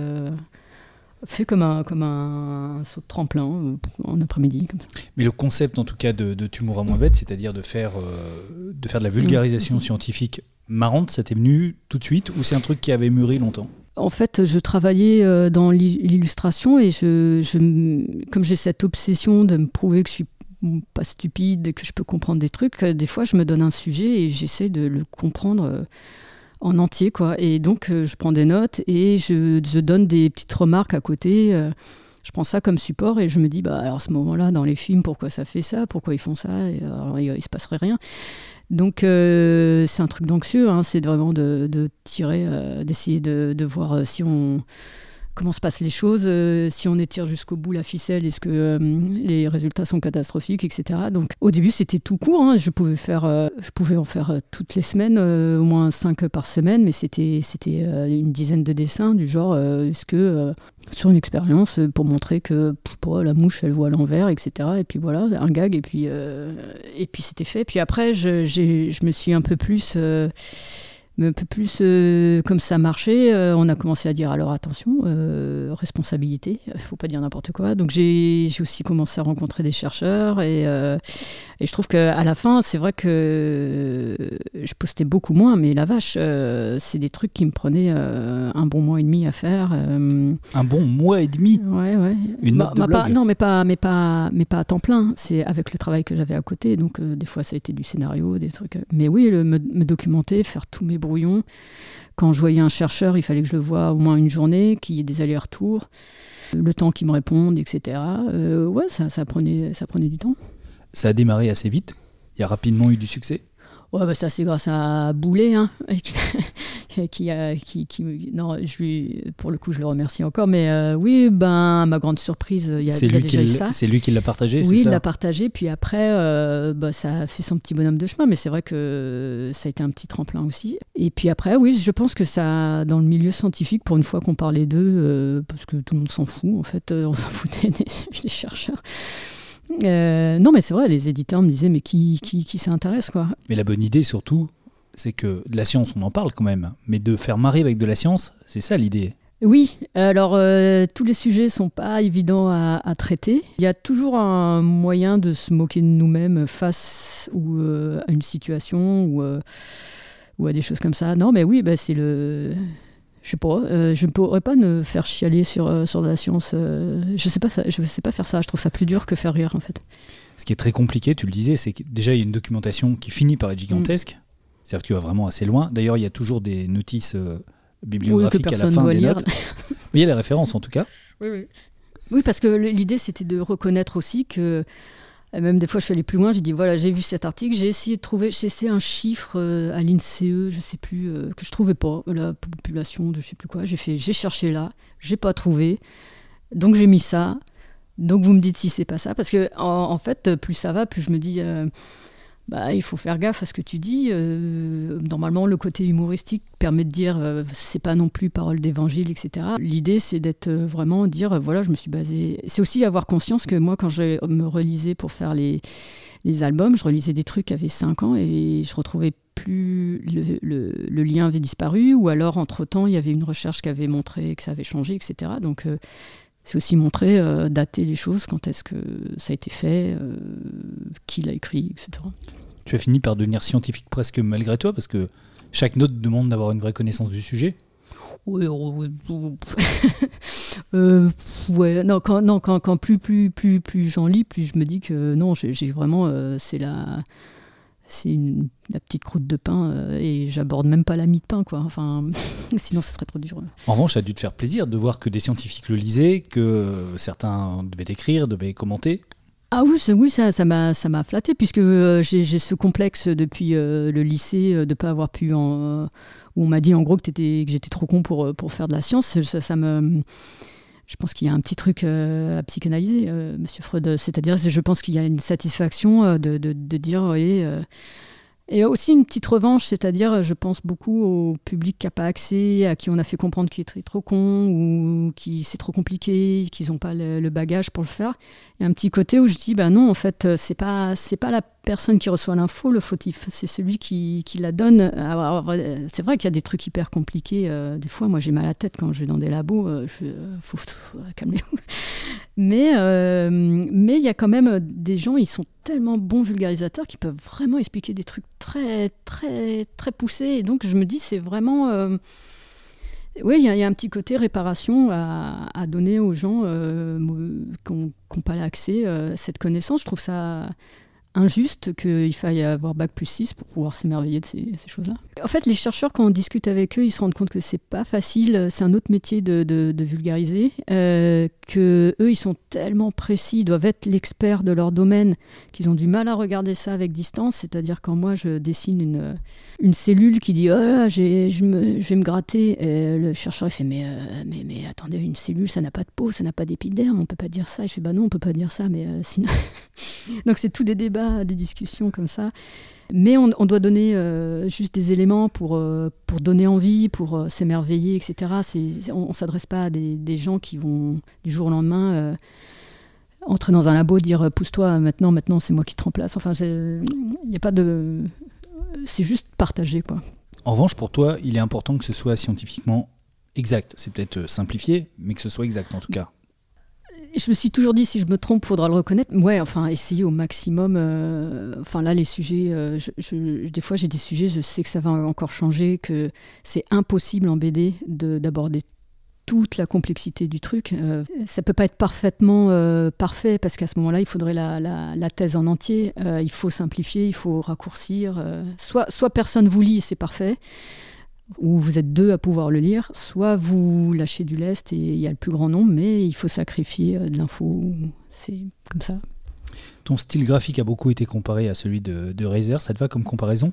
Fait comme un, comme un, saut de tremplin euh, en après-midi. Mais le concept, en tout cas, de, de Tu mourras moins bête, c'est-à-dire de, faire de faire de la vulgarisation mmh. scientifique marrante, ça t'est venu tout de suite ou c'est un truc qui avait mûri longtemps? En fait, je travaillais dans l'illustration et je, je comme j'ai cette obsession de me prouver que je suis pas stupide, que je peux comprendre des trucs, des fois je me donne un sujet et j'essaie de le comprendre en entier. Quoi. Et donc, euh, je prends des notes et je, je, donne des petites remarques à côté. Euh, je prends ça comme support et je me dis, bah, alors à ce moment-là, dans les films, pourquoi ça fait ça? Pourquoi ils font ça? Et, alors, il, se passerait rien. Donc, euh, c'est un truc d'anxieux, hein, c'est vraiment de, de tirer, d'essayer de, de, voir si on comment se passent les choses, euh, si on étire jusqu'au bout la ficelle, est-ce que euh, les résultats sont catastrophiques, etc. Donc au début c'était tout court, hein. je, pouvais faire, euh, je pouvais en faire toutes les semaines, au moins cinq par semaine, mais c'était une dizaine de dessins du genre, est-ce que sur une expérience pour montrer que la mouche elle voit l'envers, etc. Et puis voilà, un gag, et puis, et puis c'était fait. Puis après je me suis un peu plus mais un peu plus euh, comme ça marchait, euh, on a commencé à dire alors attention, euh, responsabilité, il faut pas dire n'importe quoi. Donc j'ai aussi commencé à rencontrer des chercheurs et, et je trouve qu'à la fin, c'est vrai que je postais beaucoup moins, mais la vache, c'est des trucs qui me prenaient un bon mois et demi à faire. Un bon mois et demi? Ouais, ouais. Une note bah, de pas, Non, mais pas, mais, pas, mais pas à temps plein, c'est avec le travail que j'avais à côté. Donc des fois, ça a été du scénario, des trucs. Mais oui, me, me documenter, faire tous mes brouillon. Quand je voyais un chercheur, il fallait que je le voie au moins une journée, qu'il y ait des allers-retours, le temps qu'il me réponde, etc. Euh, ouais, ça, ça, prenait, ça prenait du temps. Ça a démarré assez vite. Il y a rapidement eu du succès. Ouais, bah ça c'est grâce à Boulet, hein, qui, a, qui, qui, non, je lui, pour le coup, je le remercie encore. Mais euh, oui, ben, ma grande surprise, il y a, déjà eu ça. C'est lui qui l'a partagé, Oui, il l'a partagé. Puis après, euh, bah, ça a fait son petit bonhomme de chemin. Mais c'est vrai que ça a été un petit tremplin aussi. Et puis après, oui, je pense que ça, dans le milieu scientifique, pour une fois qu'on parlait d'eux, euh, parce que tout le monde s'en fout, en fait, on s'en foutait des chercheurs. Euh, non, mais c'est vrai, les éditeurs me disaient, mais qui, qui, qui s'intéresse, quoi Mais la bonne idée, surtout, c'est que de la science, on en parle quand même, mais de faire marrer avec de la science, c'est ça l'idée. Oui, alors euh, tous les sujets sont pas évidents à, traiter. Il y a toujours un moyen de se moquer de nous-mêmes face ou, euh, à une situation ou, ou, à des choses comme ça. Non, mais oui, bah, c'est le je sais pas, euh, je ne pourrais pas me faire chialer sur, euh, sur de la science. Euh, je sais pas, je sais pas faire ça. Je trouve ça plus dur que faire rire en fait. Ce qui est très compliqué, tu le disais, c'est que déjà il y a une documentation qui finit par être gigantesque. Mm. C'est-à-dire que tu vas vraiment assez loin. D'ailleurs, il y a toujours des notices bibliographiques à la fin des notes. il y a les références en tout cas. Oui, oui. Oui, parce que l'idée c'était de reconnaître aussi que même des fois, je suis allée plus loin. J'ai dit voilà, j'ai vu cet article, j'ai essayé de trouver, j'ai essayé un chiffre euh, à l'INSEE, je sais plus, euh, que je trouvais pas, la population de je sais plus quoi. J'ai fait, j'ai cherché là, j'ai pas trouvé, donc j'ai mis ça. Donc vous me dites si c'est pas ça, parce que en, fait, plus ça va, plus je me dis. Euh, bah, il faut faire gaffe à ce que tu dis. Euh, normalement, le côté humoristique permet de dire euh, c'est pas non plus parole d'évangile, etc. L'idée, c'est d'être euh, vraiment dire voilà, je me suis basé. C'est aussi avoir conscience que moi, quand je me relisais pour faire les, les albums, je relisais des trucs qui avaient 5 ans et je retrouvais plus le, le, lien avait disparu ou alors entre temps il y avait une recherche qui avait montré que ça avait changé, etc. Donc c'est aussi montrer, euh, dater les choses, quand est-ce que ça a été fait, euh, qui l'a écrit, etc. Tu as fini par devenir scientifique presque malgré toi, parce que chaque note demande d'avoir une vraie connaissance du sujet. Oui, euh, ouais, non, quand, non, quand, quand plus, plus, plus, plus j'en lis, plus je me dis que non, j'ai vraiment, c'est la c'est la petite croûte de pain euh, et j'aborde même pas la mie de pain quoi. Enfin, sinon ce serait trop dur. En revanche, ça a dû te faire plaisir de voir que des scientifiques le lisaient, que certains devaient écrire, devaient commenter. Ah oui, oui ça, ça m'a ça m'a flatté puisque euh, j'ai ce complexe depuis euh, le lycée de pas avoir pu en où on m'a dit en gros que, que j'étais trop con pour pour faire de la science. Ça, ça me je pense qu'il y a un petit truc euh, à psychanalyser, euh, Monsieur Freud. C'est-à-dire, je pense qu'il y a une satisfaction euh, de, dire, voyez, Et aussi une petite revanche, c'est-à-dire, je pense beaucoup au public qui n'a pas accès, à qui on a fait comprendre qu'il est trop con ou qui c'est trop compliqué, qu'ils n'ont pas le, bagage pour le faire. Il y a un petit côté où je dis, ben non, en fait, c'est pas pas la personne qui reçoit l'info le fautif, c'est celui qui, qui, la donne. C'est vrai qu'il y a des trucs hyper compliqués. Euh, des fois, moi, j'ai mal à la tête quand je vais dans des labos. Euh, je, faut, calmez-vous. Mais euh, mais il y a quand même des gens, ils sont tellement bons vulgarisateurs qu'ils peuvent vraiment expliquer des trucs très, très, très poussés. Et donc, je me dis, c'est vraiment. Euh, oui, il y, a un petit côté réparation à, donner aux gens euh, qui n'ont pas l'accès à cette connaissance. Je trouve ça injuste qu'il faille avoir bac plus 6 pour pouvoir s'émerveiller de ces, choses-là. En fait, les chercheurs, quand on discute avec eux, ils se rendent compte que c'est pas facile, c'est un autre métier de, vulgariser, euh, que eux, ils sont tellement précis, ils doivent être l'expert de leur domaine, qu'ils ont du mal à regarder ça avec distance. C'est-à-dire quand moi, je dessine une, cellule qui dit « Oh là, je, me, je vais me gratter et le chercheur, il fait mais, euh, mais, mais attendez, une cellule, ça n'a pas de peau, ça n'a pas d'épiderme, on peut pas dire ça. » Je fais « Bah non, on peut pas dire ça, mais euh, sinon... » Donc c'est tout des débats des discussions comme ça. Mais on, doit donner euh, juste des éléments pour, euh, pour donner envie, pour euh, s'émerveiller, etc. on ne s'adresse pas à des, gens qui vont du jour au lendemain entrer dans un labo, dire pousse-toi maintenant, maintenant c'est moi qui te remplace. Enfin, il n'y a pas de. C'est juste partager, quoi. En revanche, pour toi, il est important que ce soit scientifiquement exact. C'est peut-être simplifié, mais que ce soit exact en tout cas je me suis toujours dit, si je me trompe, faudra le reconnaître. Ouais, enfin, essayer au maximum. Euh, enfin, là, les sujets, euh, des fois, j'ai des sujets, je sais que ça va encore changer, que c'est impossible en BD d'aborder toute la complexité du truc. Euh, ça peut pas être parfaitement parfait parce qu'à ce moment-là, il faudrait la, la, thèse en entier. il faut simplifier, il faut raccourcir. soit, soit personne vous lit, c'est parfait où vous êtes deux à pouvoir le lire, soit vous lâchez du lest et il y a le plus grand nombre, mais il faut sacrifier euh, de l'info. C'est comme ça. Ton style graphique a beaucoup été comparé à celui de, de Razer, ça te va comme comparaison?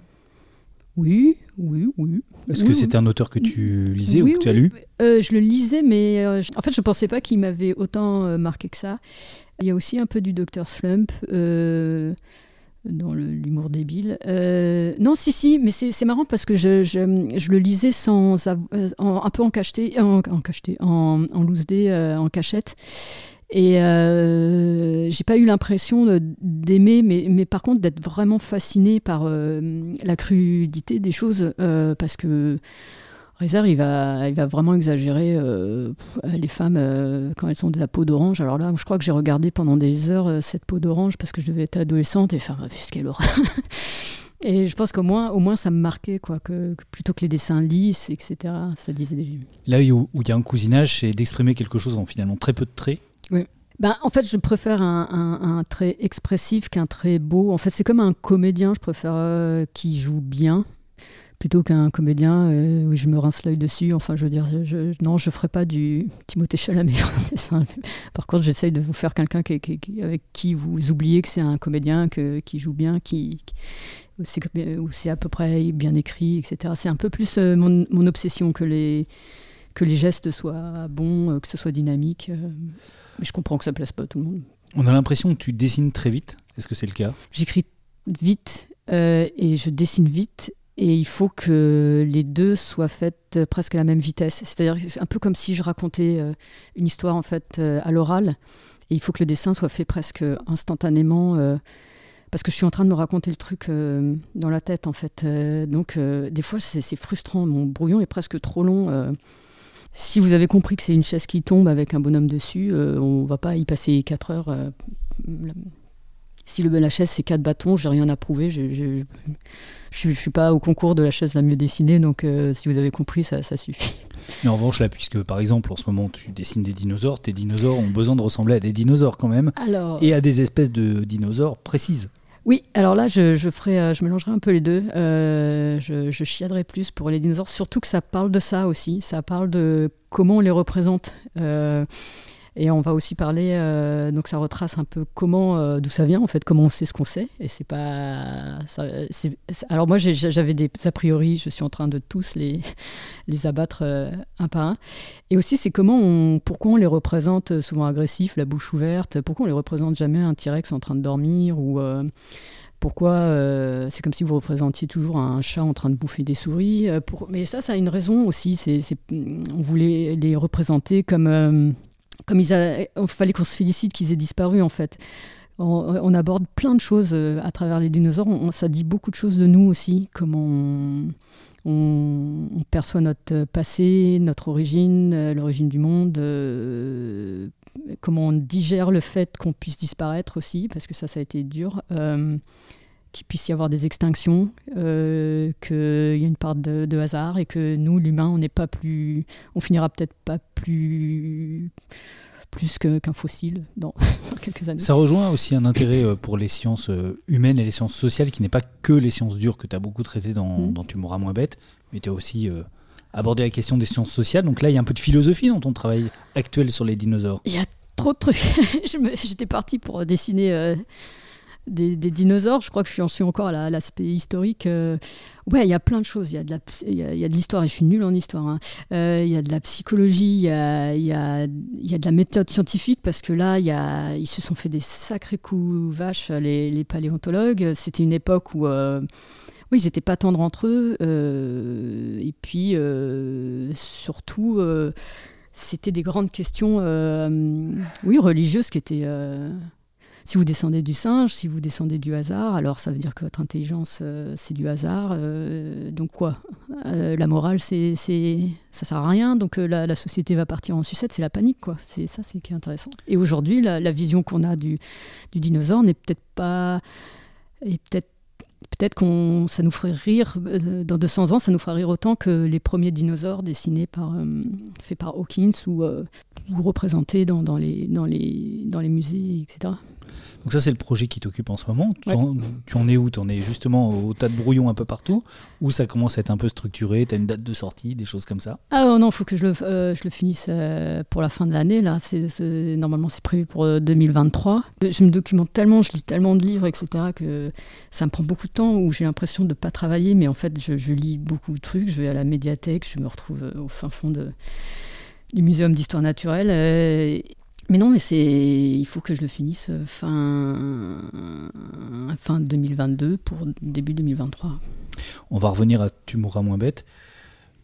Oui, oui, oui. Est-ce que c'était un auteur que tu lisais ou que tu as lu? Euh, Je le lisais, mais euh, en fait, je ne pensais pas qu'il m'avait autant marqué que ça. Il y a aussi un peu du Dr. Slump dans l'humour débile. Euh, non, si, si, mais c'est marrant parce que je, je, le lisais sans, euh, un peu en cacheté, en, en, cacheté, en, loose euh, en cachette. Et euh, j'ai pas eu l'impression d'aimer, mais, mais, par contre d'être vraiment fasciné par la crudité des choses, parce que Razer, il va, il va vraiment exagérer euh, les femmes euh, quand elles ont de la peau d'orange. Alors là, je crois que j'ai regardé pendant des heures euh, cette peau d'orange parce que je devais être adolescente et faire quelle horreur. et je pense qu'au moins, au moins, ça me marquait, quoi, que, plutôt que les dessins lisses, etc. Ça disait des... Là où il y a un cousinage, c'est d'exprimer quelque chose en finalement très peu de traits. Oui. Ben, en fait, je préfère un, un, trait expressif qu'un trait beau. En fait, c'est comme un comédien, je préfère qui joue bien plutôt qu'un comédien euh, où je me rince l'œil dessus. Enfin, je veux dire, je, non, je ferai pas du Timothée Chalamet dessin. Par contre, j'essaye de vous faire quelqu'un avec qui vous oubliez que c'est un comédien, que, qui joue bien, qui, où c'est à peu près bien écrit, etc. C'est un peu plus euh, mon, mon, obsession que les, que les gestes soient bons, euh, que ce soit dynamique. mais je comprends que ça plaise pas à tout le monde. On a l'impression que tu dessines très vite. Est-ce que c'est le cas? J'écris vite et je dessine vite et il faut que les deux soient faites presque à la même vitesse. C'est-à-dire un peu comme si je racontais euh, une histoire en fait euh, à l'oral. Et il faut que le dessin soit fait presque instantanément. Euh, parce que je suis en train de me raconter le truc dans la tête en fait. donc des fois c'est frustrant. Mon brouillon est presque trop long. si vous avez compris que c'est une chaise qui tombe avec un bonhomme dessus, on va pas y passer 4 heures si le la chaise c'est quatre bâtons, j'ai rien à prouver. Je, je, suis pas au concours de la chaise la mieux dessinée, donc euh, si vous avez compris, ça, ça, suffit. Mais en revanche, là, puisque par exemple en ce moment tu dessines des dinosaures, tes dinosaures ont besoin de ressembler à des dinosaures quand même, et à des espèces de dinosaures précises. Oui, alors là, je, je, ferai, euh, je mélangerai un peu les deux. Euh, je, je chiaderai plus pour les dinosaures, surtout que ça parle de ça aussi. Ça parle de comment on les représente. Et on va aussi parler, euh, donc ça retrace un peu comment, euh, d'où ça vient en fait, comment on sait ce qu'on sait. Et c'est pas. Alors moi j'avais des a priori, je suis en train de tous les, les abattre euh, un par un. Et aussi c'est comment pourquoi on les représente souvent agressifs, la bouche ouverte, pourquoi on les représente jamais un T-Rex en train de dormir ou Pourquoi C'est comme si vous représentiez toujours un chat en train de bouffer des souris. pour... Mais ça, ça a une raison aussi. C'est, on voulait les représenter comme, comme il fallait qu'on se félicite qu'ils aient disparu en fait. On, aborde plein de choses à travers les dinosaures. ça dit beaucoup de choses de nous aussi, comment on, perçoit notre passé, notre origine, euh, l'origine du monde, euh, comment on digère le fait qu'on puisse disparaître aussi, parce que ça, ça a été dur, euh, qu'il puisse y avoir des extinctions, qu'il y ait une part de, de, hasard et que nous, l'humain, on n'est pas plus, on finira peut-être pas plus plus qu'un fossile dans quelques années. Ça rejoint aussi un intérêt euh, pour les sciences euh, humaines et les sciences sociales qui n'est pas que les sciences dures que tu as beaucoup traité dans, mm. dans, Tu mourras moins bête, mais tu as aussi euh, abordé la question des sciences sociales. Donc là, il y a un peu de philosophie dans ton travail actuel sur les dinosaures. Il y a trop de trucs. J'étais partie pour dessiner des, dinosaures. Je crois que je suis encore à l'aspect historique. Euh. ouais, il y a plein de choses. Il y a de l'histoire, et je suis nulle en histoire. Hein. Euh, il y a de la psychologie, il y a, y, a, de la méthode scientifique, parce que là, y a, ils se sont fait des sacrés coups vaches, les, paléontologues. C'était une époque où... Euh, oui, ils n'étaient pas tendres entre eux. et puis, surtout, c'était des grandes questions oui, religieuses qui étaient si vous descendez du singe, si vous descendez du hasard, alors ça veut dire que votre intelligence, euh, c'est du hasard. Euh, donc quoi? Euh, La morale, c'est, c'est, ça sert à rien. Donc la, société va partir en sucette, c'est la panique. quoi. C'est ça qui est intéressant. Et aujourd'hui, la, vision qu'on a du, dinosaure n'est peut-être pas... Est peut-être peut-être qu'on ça nous ferait rire dans 200 ans ça nous ferait rire autant que les premiers dinosaures dessinés par faits par Hawkins ou, représentés dans, les, dans, les, dans les musées etc donc ça, c'est le projet qui t'occupe en ce moment. Tu, en, es où? Tu en es justement au tas de brouillons un peu partout Ou ça commence à être un peu structuré? Tu as une date de sortie, des choses comme ça? Ah non, il faut que je le, euh, je le finisse euh, pour la fin de l'année. Là, c'est, Normalement, c'est prévu pour 2023. Euh, je me documente tellement, je lis tellement de livres, etc., que ça me prend beaucoup de temps où j'ai l'impression de ne pas travailler. Mais en fait, je, je, lis beaucoup de trucs. Je vais à la médiathèque, je me retrouve au fin fond de du Muséum d'histoire naturelle. Mais non, mais c'est, il faut que je le finisse euh, fin, fin 2022 pour début 2023. On va revenir à Tu mourras moins bête.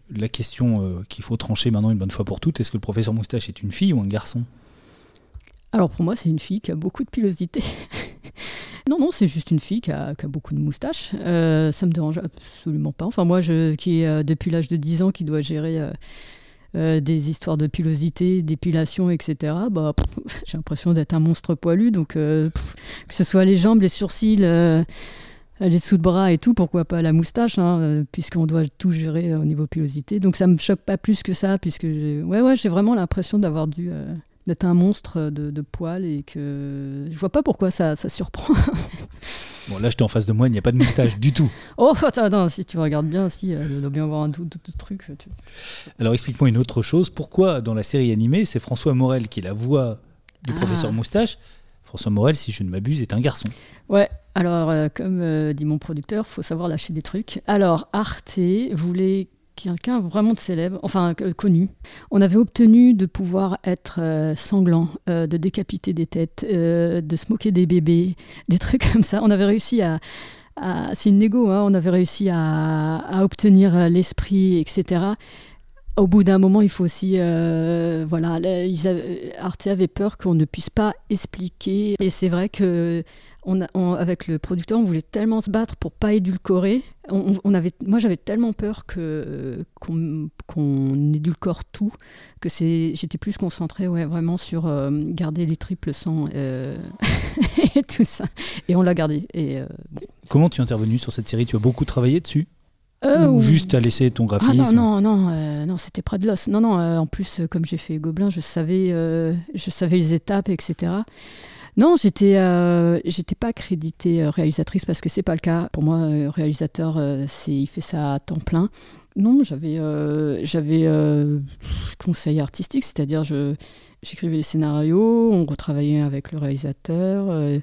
La question euh, qu'il faut trancher maintenant une bonne fois pour toutes, est-ce que le professeur Moustache est une fille ou un garçon? Alors pour moi, c'est une fille qui a beaucoup de pilosité. non, non, c'est juste une fille qui a, beaucoup de moustaches. Euh, ça me dérange absolument pas. Enfin, moi, je, qui est depuis l'âge de 10 ans, qui doit gérer euh, des histoires de pilosité, d'épilation, etc. Bah, j'ai l'impression d'être un monstre poilu. Donc, euh, que ce soit les jambes, les sourcils, euh, les sous de bras et tout, pourquoi pas la moustache, hein, puisqu'on doit tout gérer au niveau pilosité. Donc, ça me choque pas plus que ça, puisque j'ai ouais, ouais, vraiment l'impression d'avoir dû d'être un monstre de, de, poils et que je vois pas pourquoi ça, ça surprend. bon, là, j'étais en face de moi, il n'y a pas de moustache du tout. Oh, attends, si tu regardes bien, si, euh, il doit bien avoir un tout, tout, truc. Alors, explique-moi une autre chose. Pourquoi, dans la série animée, c'est François Morel qui est la voix du ah. professeur Moustache? François Morel, si je ne m'abuse, est un garçon. Ouais, alors, euh, comme euh, dit mon producteur, faut savoir lâcher des trucs. Alors, Arte voulait quelqu'un vraiment de célèbre, enfin connu. On avait obtenu de pouvoir être euh, sanglant, euh, de décapiter des têtes, euh, de se moquer des bébés, des trucs comme ça. On avait réussi à, c'est une négo, hein, on avait réussi à obtenir l'esprit, etc. Au bout d'un moment, il faut aussi, voilà, Arte avait peur qu'on ne puisse pas expliquer. Et c'est vrai que le producteur, on voulait tellement se battre pour pas édulcorer. On, avait, moi, j'avais tellement peur qu'on édulcore tout que c'est, j'étais plus concentrée, ouais, vraiment sur euh, garder les triples sangs euh, et tout ça. Et on l'a gardé. Euh, comment tu es intervenu sur cette série? Tu as beaucoup travaillé dessus? Ou juste à laisser ton ah, graphisme Non, non, non, non c'était près de l'os. Non, non. en plus, comme j'ai fait Gobelin, je savais, je savais les étapes, etc. Non, j'étais euh, j'étais pas créditée euh, réalisatrice parce que c'est pas le cas. Pour moi, euh, réalisateur, c'est il fait ça à temps plein. Non, j'avais j'avais conseil artistique, c'est-à-dire je j'écrivais les scénarios, on retravaillait avec le réalisateur,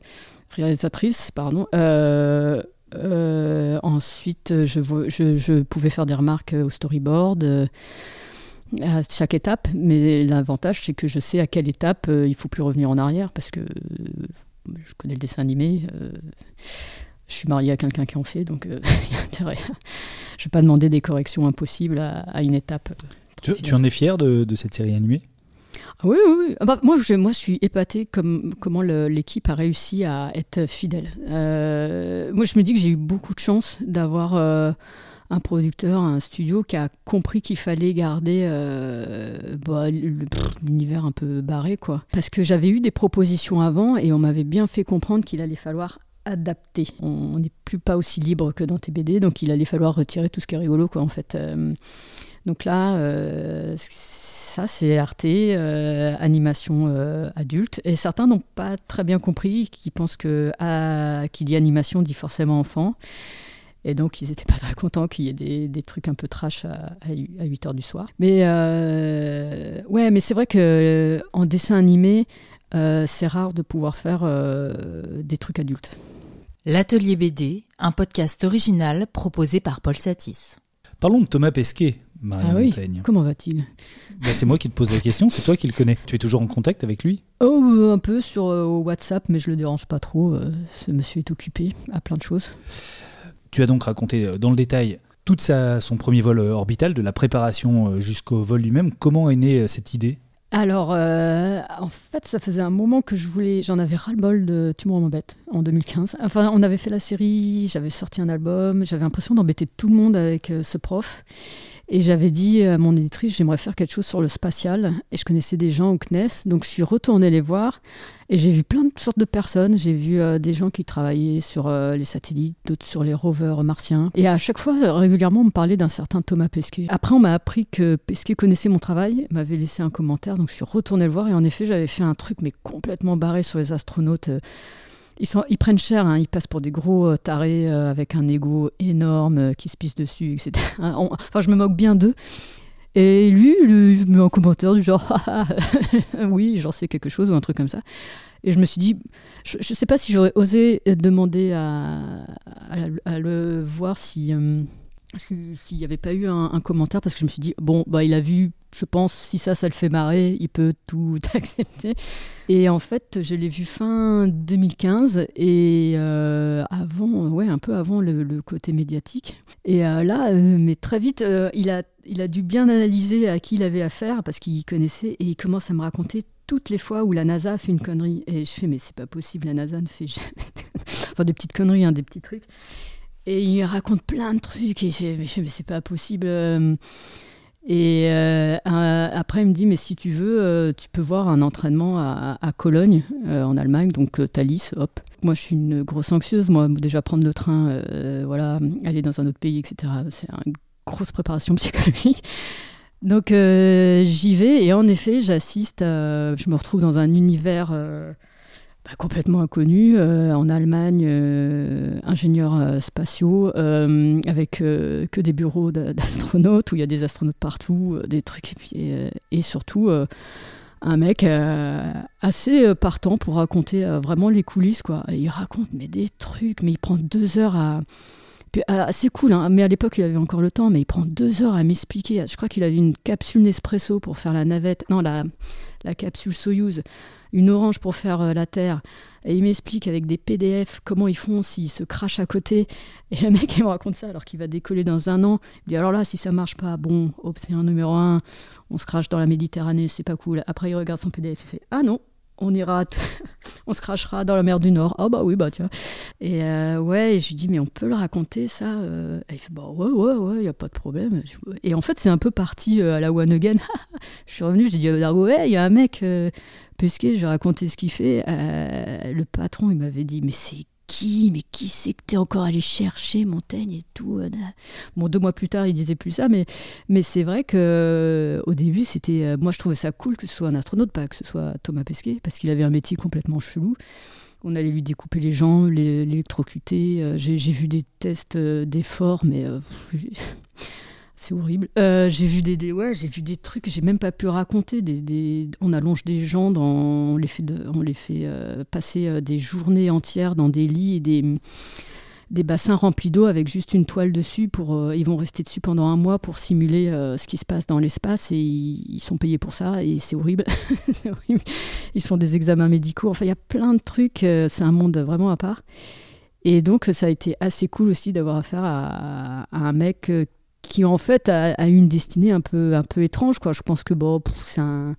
réalisatrice, pardon. Ensuite, je, je, je, pouvais faire des remarques au storyboard à chaque étape, mais l'avantage c'est que je sais à quelle étape euh, il faut plus revenir en arrière parce que euh, je connais le dessin animé. Euh, Je suis mariée à quelqu'un qui en fait, donc euh, il y a intérêt. Je ne vais pas demander des corrections impossibles à, une étape. Tu, tu, en es fier de, de cette série animée? Ah oui, oui. Ah bah, moi, je, moi, suis épatée comme, comment l'équipe a réussi à être fidèle. Euh, moi, je me dis que j'ai eu beaucoup de chance d'avoir euh, un producteur, un studio qui a compris qu'il fallait garder euh, bah, l'univers un peu barré, quoi. Parce que j'avais eu des propositions avant et on m'avait bien fait comprendre qu'il allait falloir adapter. On n'est plus pas aussi libre que dans TBD, donc il allait falloir retirer tout ce qui est rigolo, quoi, en fait. donc là, ça, c'est Arte, euh, animation euh, adulte. Et certains n'ont pas très bien compris, qui pensent que ah, qui dit animation dit forcément enfant. Et donc, ils n'étaient pas très contents qu'il y ait des, trucs un peu trash à, 8 heures du soir. Mais euh, ouais, mais c'est vrai que en dessin animé, c'est rare de pouvoir faire des trucs adultes. L'Atelier BD, un podcast original proposé par Paul Satis. Parlons de Thomas Pesquet, ah oui. Comment va-t-il? Bah, C'est moi qui te pose la question, c'est toi qui le connais. Tu es toujours en contact avec lui? Oh, un peu sur euh, WhatsApp, mais je le dérange pas trop. Euh, ce monsieur est occupé à plein de choses. Tu as donc raconté euh, dans le détail tout son premier vol orbital, de la préparation jusqu'au vol lui-même. Comment est née cette idée? Alors, en fait, ça faisait un moment que je voulais. J'en avais ras-le-bol de Tu bête en 2015. Enfin, on avait fait la série, j'avais sorti un album, j'avais l'impression d'embêter tout le monde avec ce prof. Et j'avais dit à mon éditrice, j'aimerais faire quelque chose sur le spatial. Et je connaissais des gens au CNES, donc je suis retournée les voir. Et j'ai vu plein de sortes de personnes. J'ai vu euh, des gens qui travaillaient sur euh, les satellites, d'autres sur les rovers martiens. Et à chaque fois, régulièrement, on me parlait d'un certain Thomas Pesquet. Après, on m'a appris que Pesquet connaissait mon travail, m'avait laissé un commentaire. Donc je suis retournée le voir. Et en effet, j'avais fait un truc, mais complètement barré sur les astronautes. Euh, ils, prennent cher, hein. ils passent pour des gros euh, tarés euh, avec un ego énorme euh, qui se pisse dessus, etc. enfin, je me moque bien d'eux. Et lui, il met un commentaire du genre oui, j'en sais quelque chose ou un truc comme ça. Et je me suis dit, je ne sais pas si j'aurais osé demander à, à, le voir si s'il n'y avait pas eu un, commentaire, parce que je me suis dit, bon, bah, il a vu, je pense, si ça, ça le fait marrer, il peut tout accepter. Et en fait, je l'ai vu fin 2015, et euh, avant, ouais, un peu avant le, côté médiatique. Et euh, là, euh, mais très vite, il, a, il a dû bien analyser à qui il avait affaire, parce qu'il connaissait, et il commence à me raconter toutes les fois où la NASA fait une connerie. Et je fais, mais c'est pas possible, la NASA ne fait jamais. enfin, des petites conneries, hein, des petits trucs. Et il raconte plein de trucs. Et je mais, mais c'est pas possible. Euh. Et euh, après, il me dit, mais si tu veux, euh, tu peux voir un entraînement à, Cologne, en Allemagne, donc Thalys, hop. Moi, je suis une grosse anxieuse. Moi, déjà prendre le train, voilà, aller dans un autre pays, etc. C'est une grosse préparation psychologique. Donc, j'y vais et en effet, j'assiste. je me retrouve dans un univers bah, complètement inconnu, euh, en Allemagne, euh, ingénieurs euh, spatiaux, avec que des bureaux d'astronautes, où il y a des astronautes partout, des trucs, et, et surtout un mec assez partant pour raconter vraiment les coulisses. Quoi. il raconte mais des trucs, mais il prend deux heures à... C'est cool, hein, mais à l'époque il avait encore le temps, mais il prend deux heures à m'expliquer. Je crois qu'il avait une capsule Nespresso pour faire la navette, non, la, la capsule Soyuz une orange pour faire euh, la Terre. Et il m'explique avec des PDF comment ils font s'ils se crachent à côté. Et le mec, il me raconte ça alors qu'il va décoller dans un an. Il dit alors là, si ça marche pas, bon, option numéro un, on se crache dans la Méditerranée, c'est pas cool. Après, il regarde son PDF et fait ah non, on ira, on se crachera dans la mer du Nord. Ah bah oui, bah vois. Et euh, ouais, je lui dis, mais on peut le raconter ça euh? Et il fait, bah ouais, ouais, ouais, il n'y a pas de problème. Et en fait, c'est un peu parti à la one again. je suis revenu, j'ai dit, ouais, il y a un mec, Pesquet, j'ai raconté ce qu'il fait. Euh, le patron, il m'avait dit, mais c'est qui Mais qui c'est que t'es encore allé chercher, Montaigne et tout euh, Bon, deux mois plus tard, il disait plus ça, mais, mais c'est vrai que euh, au début, c'était. moi, je trouvais ça cool que ce soit un astronaute, pas que ce soit Thomas Pesquet, parce qu'il avait un métier complètement chelou. On allait lui découper les jambes, l'électrocuter. J'ai vu des tests d'effort, mais c'est horrible. Euh, j'ai vu des, ouais, j'ai vu des trucs que j'ai même pas pu raconter. Des, on allonge des gens, dans, on les fait, on les fait euh, passer euh, des journées entières dans des lits et des, des bassins remplis d'eau avec juste une toile dessus. Pour, ils vont rester dessus pendant un mois pour simuler ce qui se passe dans l'espace et ils, sont payés pour ça et c'est horrible. horrible. Ils font des examens médicaux. Enfin, il y a plein de trucs. c'est un monde vraiment à part. Et donc, ça a été assez cool aussi d'avoir affaire à, un mec qui, en fait, a, une destinée un peu, un peu étrange. Quoi. Je pense que bon, c'est un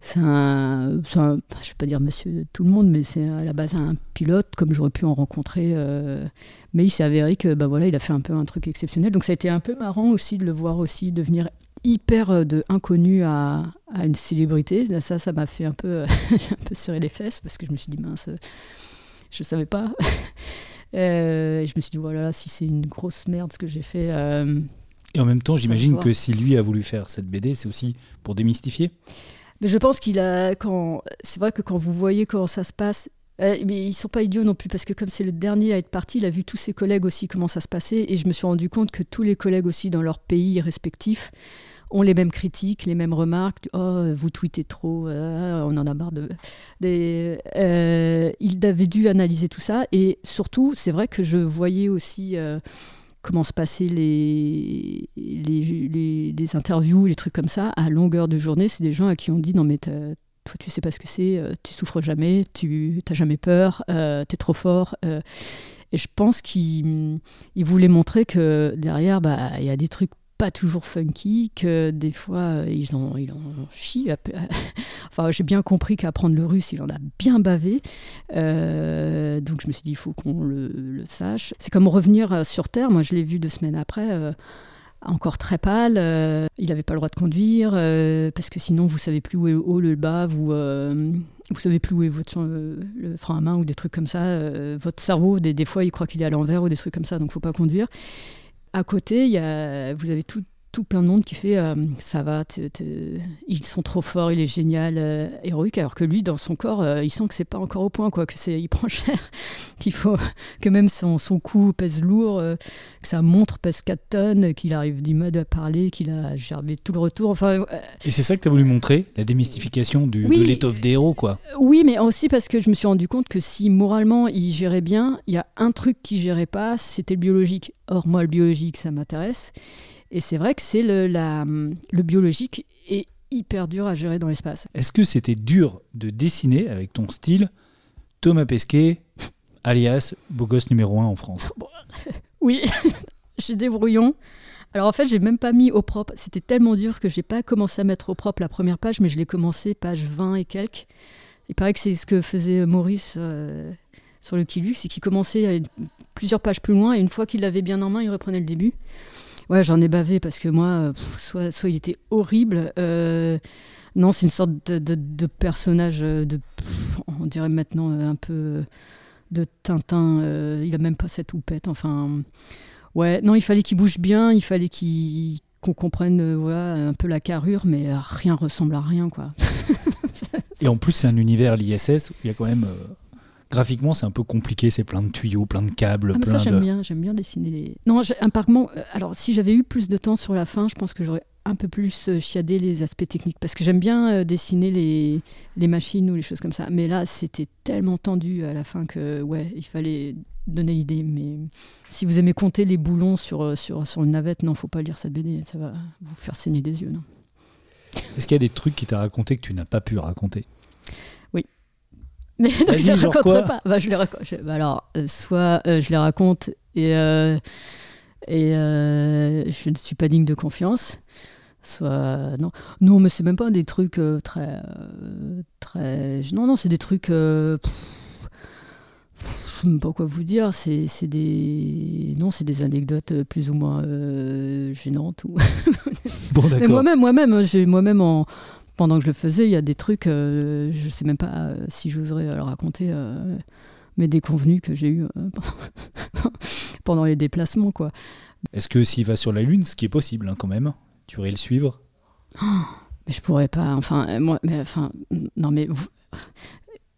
c'est un, je vais pas dire monsieur tout le monde, mais c'est à la base un pilote, comme j'aurais pu en rencontrer. Euh, mais il s'est avéré que bah voilà, il a fait un peu un truc exceptionnel. Donc ça a été un peu marrant aussi de le voir aussi devenir hyper euh, de inconnu à, à une célébrité. Ça, ça m'a fait un peu, un peu serrer les fesses parce que je me suis dit mince, je savais pas. Euh, je me suis dit voilà, si c'est une grosse merde ce que j'ai fait. et en même temps, j'imagine que si lui a voulu faire cette BD, c'est aussi pour démystifier. Mais je pense qu'il a. Quand... C'est vrai que quand vous voyez comment ça se passe, euh, mais ils sont pas idiots non plus parce que comme c'est le dernier à être parti, il a vu tous ses collègues aussi comment ça se passait et je me suis rendu compte que tous les collègues aussi dans leur pays respectifs ont les mêmes critiques, les mêmes remarques. Oh, vous tweetez trop, euh, on en a marre de. Euh, il avait dû analyser tout ça et surtout, c'est vrai que je voyais aussi comment se passaient les, les, les, interviews, les trucs comme ça, à longueur de journée, c'est des gens à qui on dit non mais toi tu sais pas ce que c'est, euh, tu souffres jamais, tu n'as jamais peur, euh, tu es trop fort. Euh. et je pense qu'il voulait montrer que derrière, bah, il y a des trucs pas toujours funky, que des fois euh, ils en, ils en chient. enfin, j'ai bien compris qu'apprendre le russe, il en a bien bavé. Euh, donc je me suis dit, il faut qu'on le, sache. C'est comme revenir euh, sur Terre. Moi, je l'ai vu deux semaines après. encore très pâle, il n'avait pas le droit de conduire parce que sinon vous savez plus où est le haut, le bas, vous vous savez plus où est votre frein à main ou des trucs comme ça. votre cerveau, des, des fois, il croit qu'il est à l'envers ou des trucs comme ça, donc faut pas conduire à côté, y a, vous avez tout, tout plein de monde qui fait euh, ça va, ils sont trop forts, il est génial, euh, héroïque, alors que lui, dans son corps, euh, il sent que c'est pas encore au point, quoi, que c'est, il prend cher, qu'il faut que même son, son cou pèse lourd, que sa montre pèse 4 tonnes, qu'il arrive du mode à parler, qu'il a gerbé tout le retour. Enfin, Et c'est ça que tu as voulu montrer, la démystification du, de l'étoffe des héros, quoi. Oui, mais aussi parce que je me suis rendu compte que si moralement il gérait bien, il y a un truc qui gérait pas, c'était le biologique. Or, moi, le biologique, ça m'intéresse. Et c'est vrai que c'est le, la, le biologique est hyper dur à gérer dans l'espace. Est-ce que c'était dur de dessiner avec ton style Thomas Pesquet, alias beau gosse numéro 1 en France? Oui, j'ai des brouillons. Alors en fait, j'ai même pas mis au propre. C'était tellement dur que j'ai pas commencé à mettre au propre la première page, mais je l'ai commencé page 20 et quelques. Il paraît que c'est ce que faisait Maurice euh, sur le Kilux, c'est qu'il commençait plusieurs pages plus loin et une fois qu'il l'avait bien en main, il reprenait le début. Ouais, j'en ai bavé parce que moi, soit, soit il était horrible. Euh, non, c'est une sorte de, personnage euh, de, on dirait maintenant euh, un peu de Tintin. il a même pas cette houppette. Enfin, ouais, non, il fallait qu'il bouge bien, il fallait qu'il qu'on comprenne un peu la carrure, mais rien ressemble à rien, quoi. Et en plus, c'est un univers l'ISS où il y a quand même graphiquement, c'est un peu compliqué, c'est plein de tuyaux, plein de câbles. Ah, plein ça, j'aime bien, j'aime bien dessiner les. Non, apparemment, euh, alors si j'avais eu plus de temps sur la fin, je pense que j'aurais un peu plus euh, chiadé les aspects techniques parce que j'aime bien euh, dessiner les, les machines ou les choses comme ça. Mais là, c'était tellement tendu à la fin que, ouais, il fallait donner l'idée. Mais si vous aimez compter les boulons sur, sur, sur une navette, non, faut pas lire cette BD, ça va vous faire saigner des yeux. Non. Est-ce qu'il y a des trucs qui t'a raconté que tu n'as pas pu raconter? Mais je les raconterai pas. Bah, je les raconte. Bah, alors, euh, soit euh, je les raconte et, euh, et je ne suis pas digne de confiance, soit non. Non, mais c'est même pas des trucs très très. Non, non, c'est des trucs. je sais même pas quoi vous dire. C'est des non, c'est des anecdotes plus ou moins gênantes ou. bon, d'accord. Moi-même, moi-même, j'ai moi-même en pendant que je le faisais, il y a des trucs, euh, je ne sais même pas euh, si j'oserais le raconter, euh, mais des convenus que j'ai eu pendant les déplacements. quoi. Est-ce que s'il va sur la Lune, ce qui est possible hein, quand même, tu aurais le suivre? Mais je pourrais pas. Enfin, moi, mais, enfin, non mais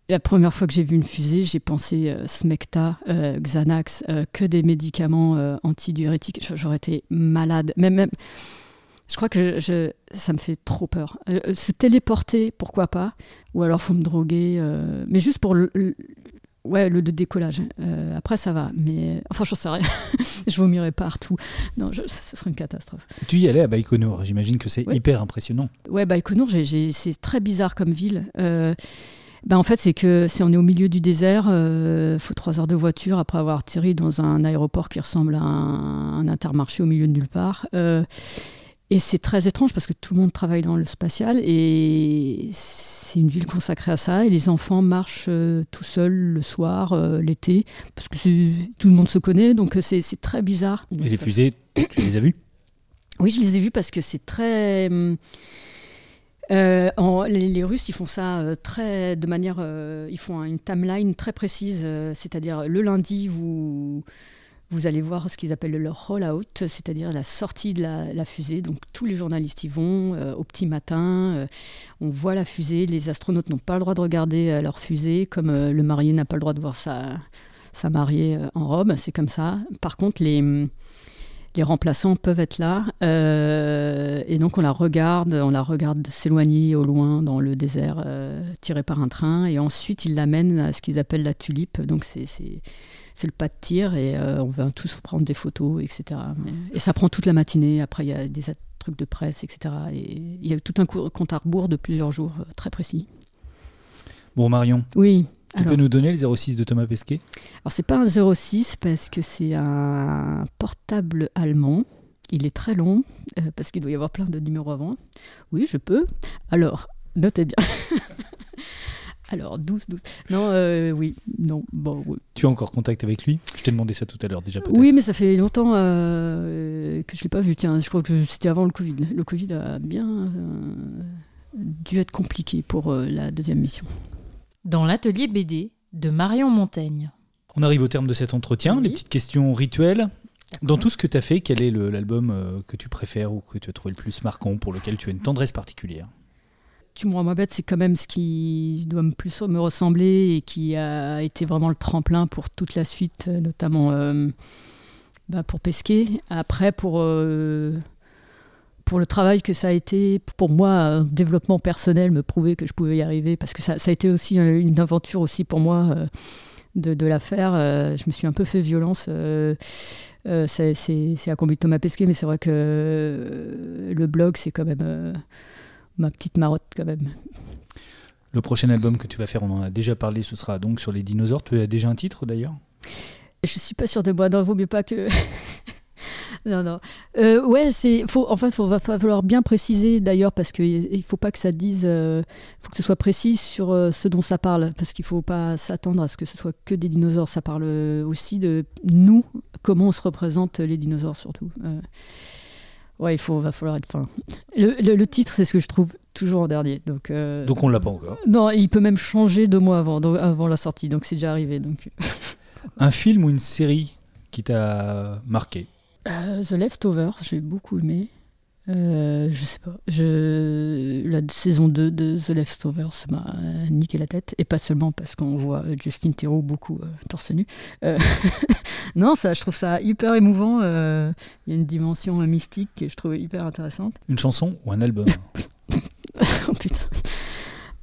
la première fois que j'ai vu une fusée, j'ai pensé Smecta, Xanax, que des médicaments antidiurétiques. J'aurais été malade. Même, même je crois que je, ça me fait trop peur. Euh, euh, se téléporter, pourquoi pas? Ou alors faut me droguer, euh, mais juste pour le, ouais, le, décollage. après, ça va, mais enfin, j'en sais rien. je vomirais partout. Non, ce serait une catastrophe. Tu y allais à Baïkonour, j'imagine que c'est hyper impressionnant. Ouais, Baïkonour, c'est très bizarre comme ville. ben en fait, c'est que si on est au milieu du désert, il faut trois heures de voiture après avoir atterri dans un aéroport qui ressemble à un, un intermarché au milieu de nulle part. Et c'est très étrange parce que tout le monde travaille dans le spatial et c'est une ville consacrée à ça. Et les enfants marchent euh, tout seuls le soir, euh, l'été, parce que tout le monde se connaît, donc euh, c'est très bizarre. Et les fusées, tu les as vues? Oui, je les ai vues parce que c'est très. les, Russes, ils font ça très de manière. ils font une timeline très précise, c'est-à-dire le lundi, vous vous allez voir ce qu'ils appellent leur roll-out, c'est-à-dire la sortie de la, fusée. Donc tous les journalistes y vont euh, au petit matin, euh, on voit la fusée, les astronautes n'ont pas le droit de regarder euh, leur fusée, comme le marié n'a pas le droit de voir sa, sa mariée en robe, c'est comme ça. Par contre, les, les remplaçants peuvent être là, et donc on la regarde, on la regarde s'éloigner au loin dans le désert, tirée par un train, et ensuite ils l'amènent à ce qu'ils appellent la tulipe. Donc c'est c'est le pas de tir et euh, on va tous prendre des photos, etc. et ça prend toute la matinée. Après, il y a des trucs de presse, etc. Et il y a tout un compte à rebours de plusieurs jours euh, très précis. Bon, Marion. Oui. Tu peux nous donner le 06 de Thomas Pesquet? Alors, c'est pas un 06 parce que c'est un portable allemand. Il est très long euh, parce qu'il doit y avoir plein de numéros avant. Oui, je peux. Alors, notez bien. Alors, 12, 12. Non, euh, oui, non, bon, Tu as encore contact avec lui? Je t'ai demandé ça tout à l'heure déjà. Oui, mais ça fait longtemps euh, que je ne l'ai pas vu. Tiens, je crois que c'était avant le Covid. Le Covid a bien dû être compliqué pour la deuxième mission. Dans l'atelier BD de Marion Montaigne. On arrive au terme de cet entretien. Les petites questions rituelles. Dans tout ce que tu as fait, quel est l'album que tu préfères ou que tu as trouvé le plus marquant, pour lequel tu as une tendresse particulière? Tu me rends ma bête, c'est quand même ce qui doit me plus me ressembler et qui a été vraiment le tremplin pour toute la suite, euh, notamment euh, bah, pour pesquer. Après, pour, euh, pour le travail que ça a été, pour moi, un développement personnel, me prouver que je pouvais y arriver, parce que ça, ça a été aussi une aventure aussi pour moi de, de la faire. je me suis un peu fait violence. c'est à combien de Thomas Pesquet, mais c'est vrai que le blog, c'est quand même ma petite marotte quand même. Le prochain album que tu vas faire, on en a déjà parlé, ce sera donc sur les dinosaures. Tu as déjà un titre d'ailleurs? Je suis pas sûre de moi, non, vaut mieux pas que. Non, non. Euh, ouais, c'est. Faut, en fait, il va falloir bien préciser d'ailleurs, parce qu'il ne faut pas que ça dise. Euh, faut que ce soit précis sur euh, ce dont ça parle, parce qu'il ne faut pas s'attendre à ce que ce soit que des dinosaures. Ça parle aussi de nous, comment on se représente les dinosaures surtout. Ouais, il faut, va falloir être fin. Le, titre, c'est ce que je trouve toujours en dernier. Donc, euh, donc on l'a pas encore. Non, il peut même changer deux mois avant, avant la sortie. Donc c'est déjà arrivé. Donc. Un film ou une série qui t'a marqué? Euh, The Leftover, j'ai beaucoup aimé. Euh, je sais pas. Je... La saison 2 de The Leftovers m'a niqué la tête. Et pas seulement parce qu'on voit Justin Theroux beaucoup euh, torse nu. non, ça, je trouve ça hyper émouvant. Il y a une dimension mystique que je trouve hyper intéressante. Une chanson ou un album Oh putain.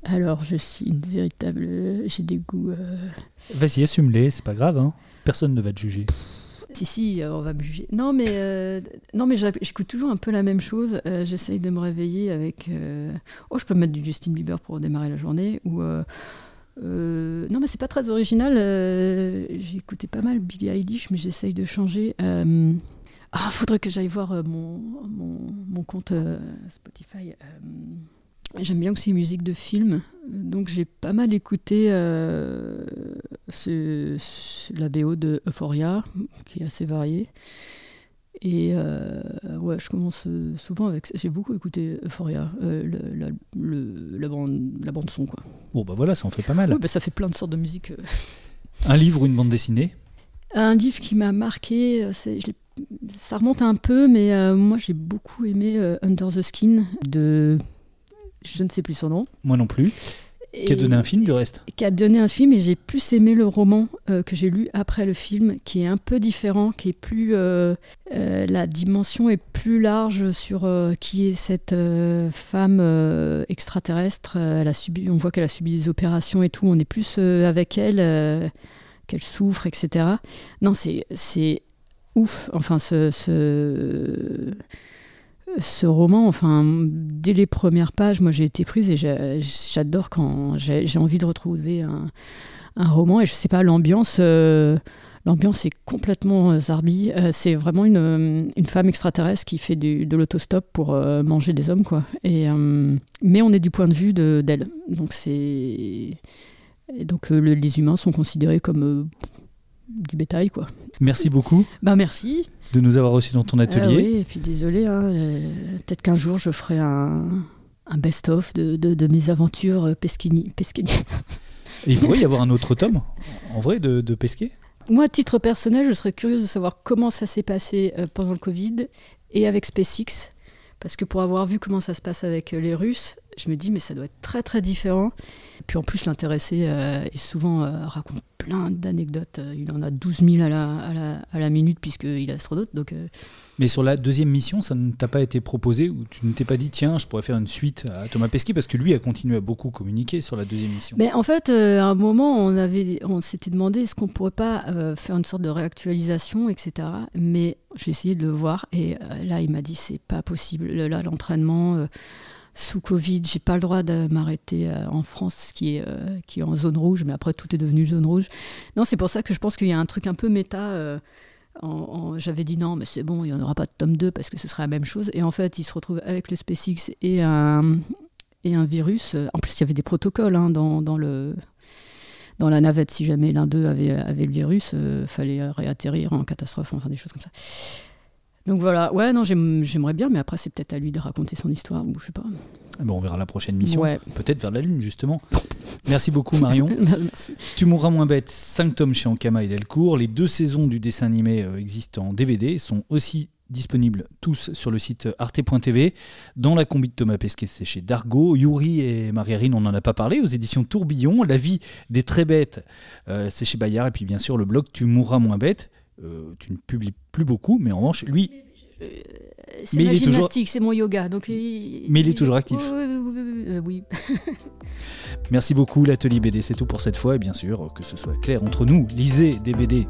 Alors, je suis une véritable. J'ai des goûts. Vas-y, assume-les, c'est pas grave. Hein. Personne ne va te juger. Si, si, euh, on va me juger. Non, mais, euh, mais j'écoute toujours un peu la même chose. Euh, j'essaye de me réveiller avec. Oh, je peux mettre du Justin Bieber pour démarrer la journée. Ou. non, mais c'est pas très original. J'ai écouté pas mal Billie Eilish, mais j'essaye de changer. Ah, faudrait que j'aille voir mon, mon, mon, compte Spotify. J'aime bien aussi les musiques de films, donc j'ai pas mal écouté euh, la BO de Euphoria, qui est assez variée. Et euh, ouais, je commence souvent avec. J'ai beaucoup écouté Euphoria, euh, la, la, bande, la bande son quoi. Bon bah voilà, ça en fait pas mal. bah, ça fait plein de sortes de musique. Un livre ou une bande dessinée? Un livre qui m'a marqué, ça remonte un peu, mais moi j'ai beaucoup aimé Under the Skin de je ne sais plus son nom. Moi non plus. qui a donné un film du reste Qui a donné un film et j'ai plus aimé le roman euh, que j'ai lu après le film, qui est un peu différent, qui est plus. Euh, euh, la dimension est plus large sur qui est cette femme extraterrestre. Elle a subi, on voit qu'elle a subi des opérations et tout. On est plus avec elle, qu'elle souffre, etc. Non, c'est ouf. Enfin, ce ce roman, enfin, dès les premières pages, moi j'ai été prise et j'adore quand j'ai envie de retrouver un, roman et je sais pas, l'ambiance. Euh, est complètement euh, zarbi. Euh, c'est vraiment une, femme extraterrestre qui fait de l'autostop pour manger des hommes, quoi. Mais on est du point de vue d'elle. Donc les humains sont considérés comme du bétail, quoi. Merci beaucoup. Ben merci. De nous avoir reçus dans ton atelier. oui, et puis désolé, hein, euh, peut-être qu'un jour je ferai un, un best-of de, de, mes aventures euh, pesquini. pesquini. il pourrait y avoir un autre tome, en vrai, de, de Pesquet Moi, à titre personnel, je serais curieuse de savoir comment ça s'est passé euh, pendant le Covid et avec SpaceX. Parce que pour avoir vu comment ça se passe avec les Russes, je me dis, mais ça doit être très très différent. Puis en plus, l'intéressé est souvent raconte plein d'anecdotes. Euh, il en a 12 000 à la, à la, à la minute, puisqu'il a astronaute. Donc, euh. Mais sur la deuxième mission, ça ne t'a pas été proposé ou tu ne t'es pas dit, tiens, je pourrais faire une suite à Thomas Pesquet Parce que lui a continué à beaucoup communiquer sur la deuxième mission? Mais en fait, euh, à un moment, on, avait, on s'était demandé est-ce qu'on pourrait pas faire une sorte de réactualisation, etc. Mais j'ai essayé de le voir et là, il m'a dit c'est pas possible. Là, l'entraînement sous Covid, j'ai pas le droit de m'arrêter euh, en France, qui est, euh, qui est en zone rouge, mais après tout est devenu zone rouge. Non, c'est pour ça que je pense qu'il y a un truc un peu méta. Euh, j'avais dit non, mais c'est bon, il n'y en aura pas de tome 2 parce que ce sera la même chose. Et en fait, il se retrouve avec le SpaceX et un, et un virus. En plus, il y avait des protocoles hein, dans, dans, le, dans la navette. Si jamais l'un d'eux avait, avait le virus, il fallait réatterrir en catastrophe, enfin des choses comme ça. Donc voilà, ouais, non, j'aimerais bien, mais après, c'est peut-être à lui de raconter son histoire, ou je sais pas. Ah bon, on verra la prochaine mission. Peut-être vers la Lune, justement. Merci beaucoup, Marion. Merci. Tu mourras moins bête, 5 tomes chez Ankama et Delcourt. Les deux saisons du dessin animé euh, existent en DVD, sont aussi disponibles tous sur le site arte.tv. Dans la combi de Thomas Pesquet, c'est chez Dargo. Yuri et Mariarine, on n'en a pas parlé, aux éditions Tourbillon. La vie des très bêtes, euh, c'est chez Bayard. Et puis bien sûr, le blog Tu mourras moins bête. Euh, tu ne publies plus beaucoup, mais en revanche, lui. C'est ma gymnastique, c'est mon yoga. Donc mais il est toujours actif. oui. Merci beaucoup, l'atelier BD, c'est tout pour cette fois. Et bien sûr, que ce soit clair entre nous, lisez des BD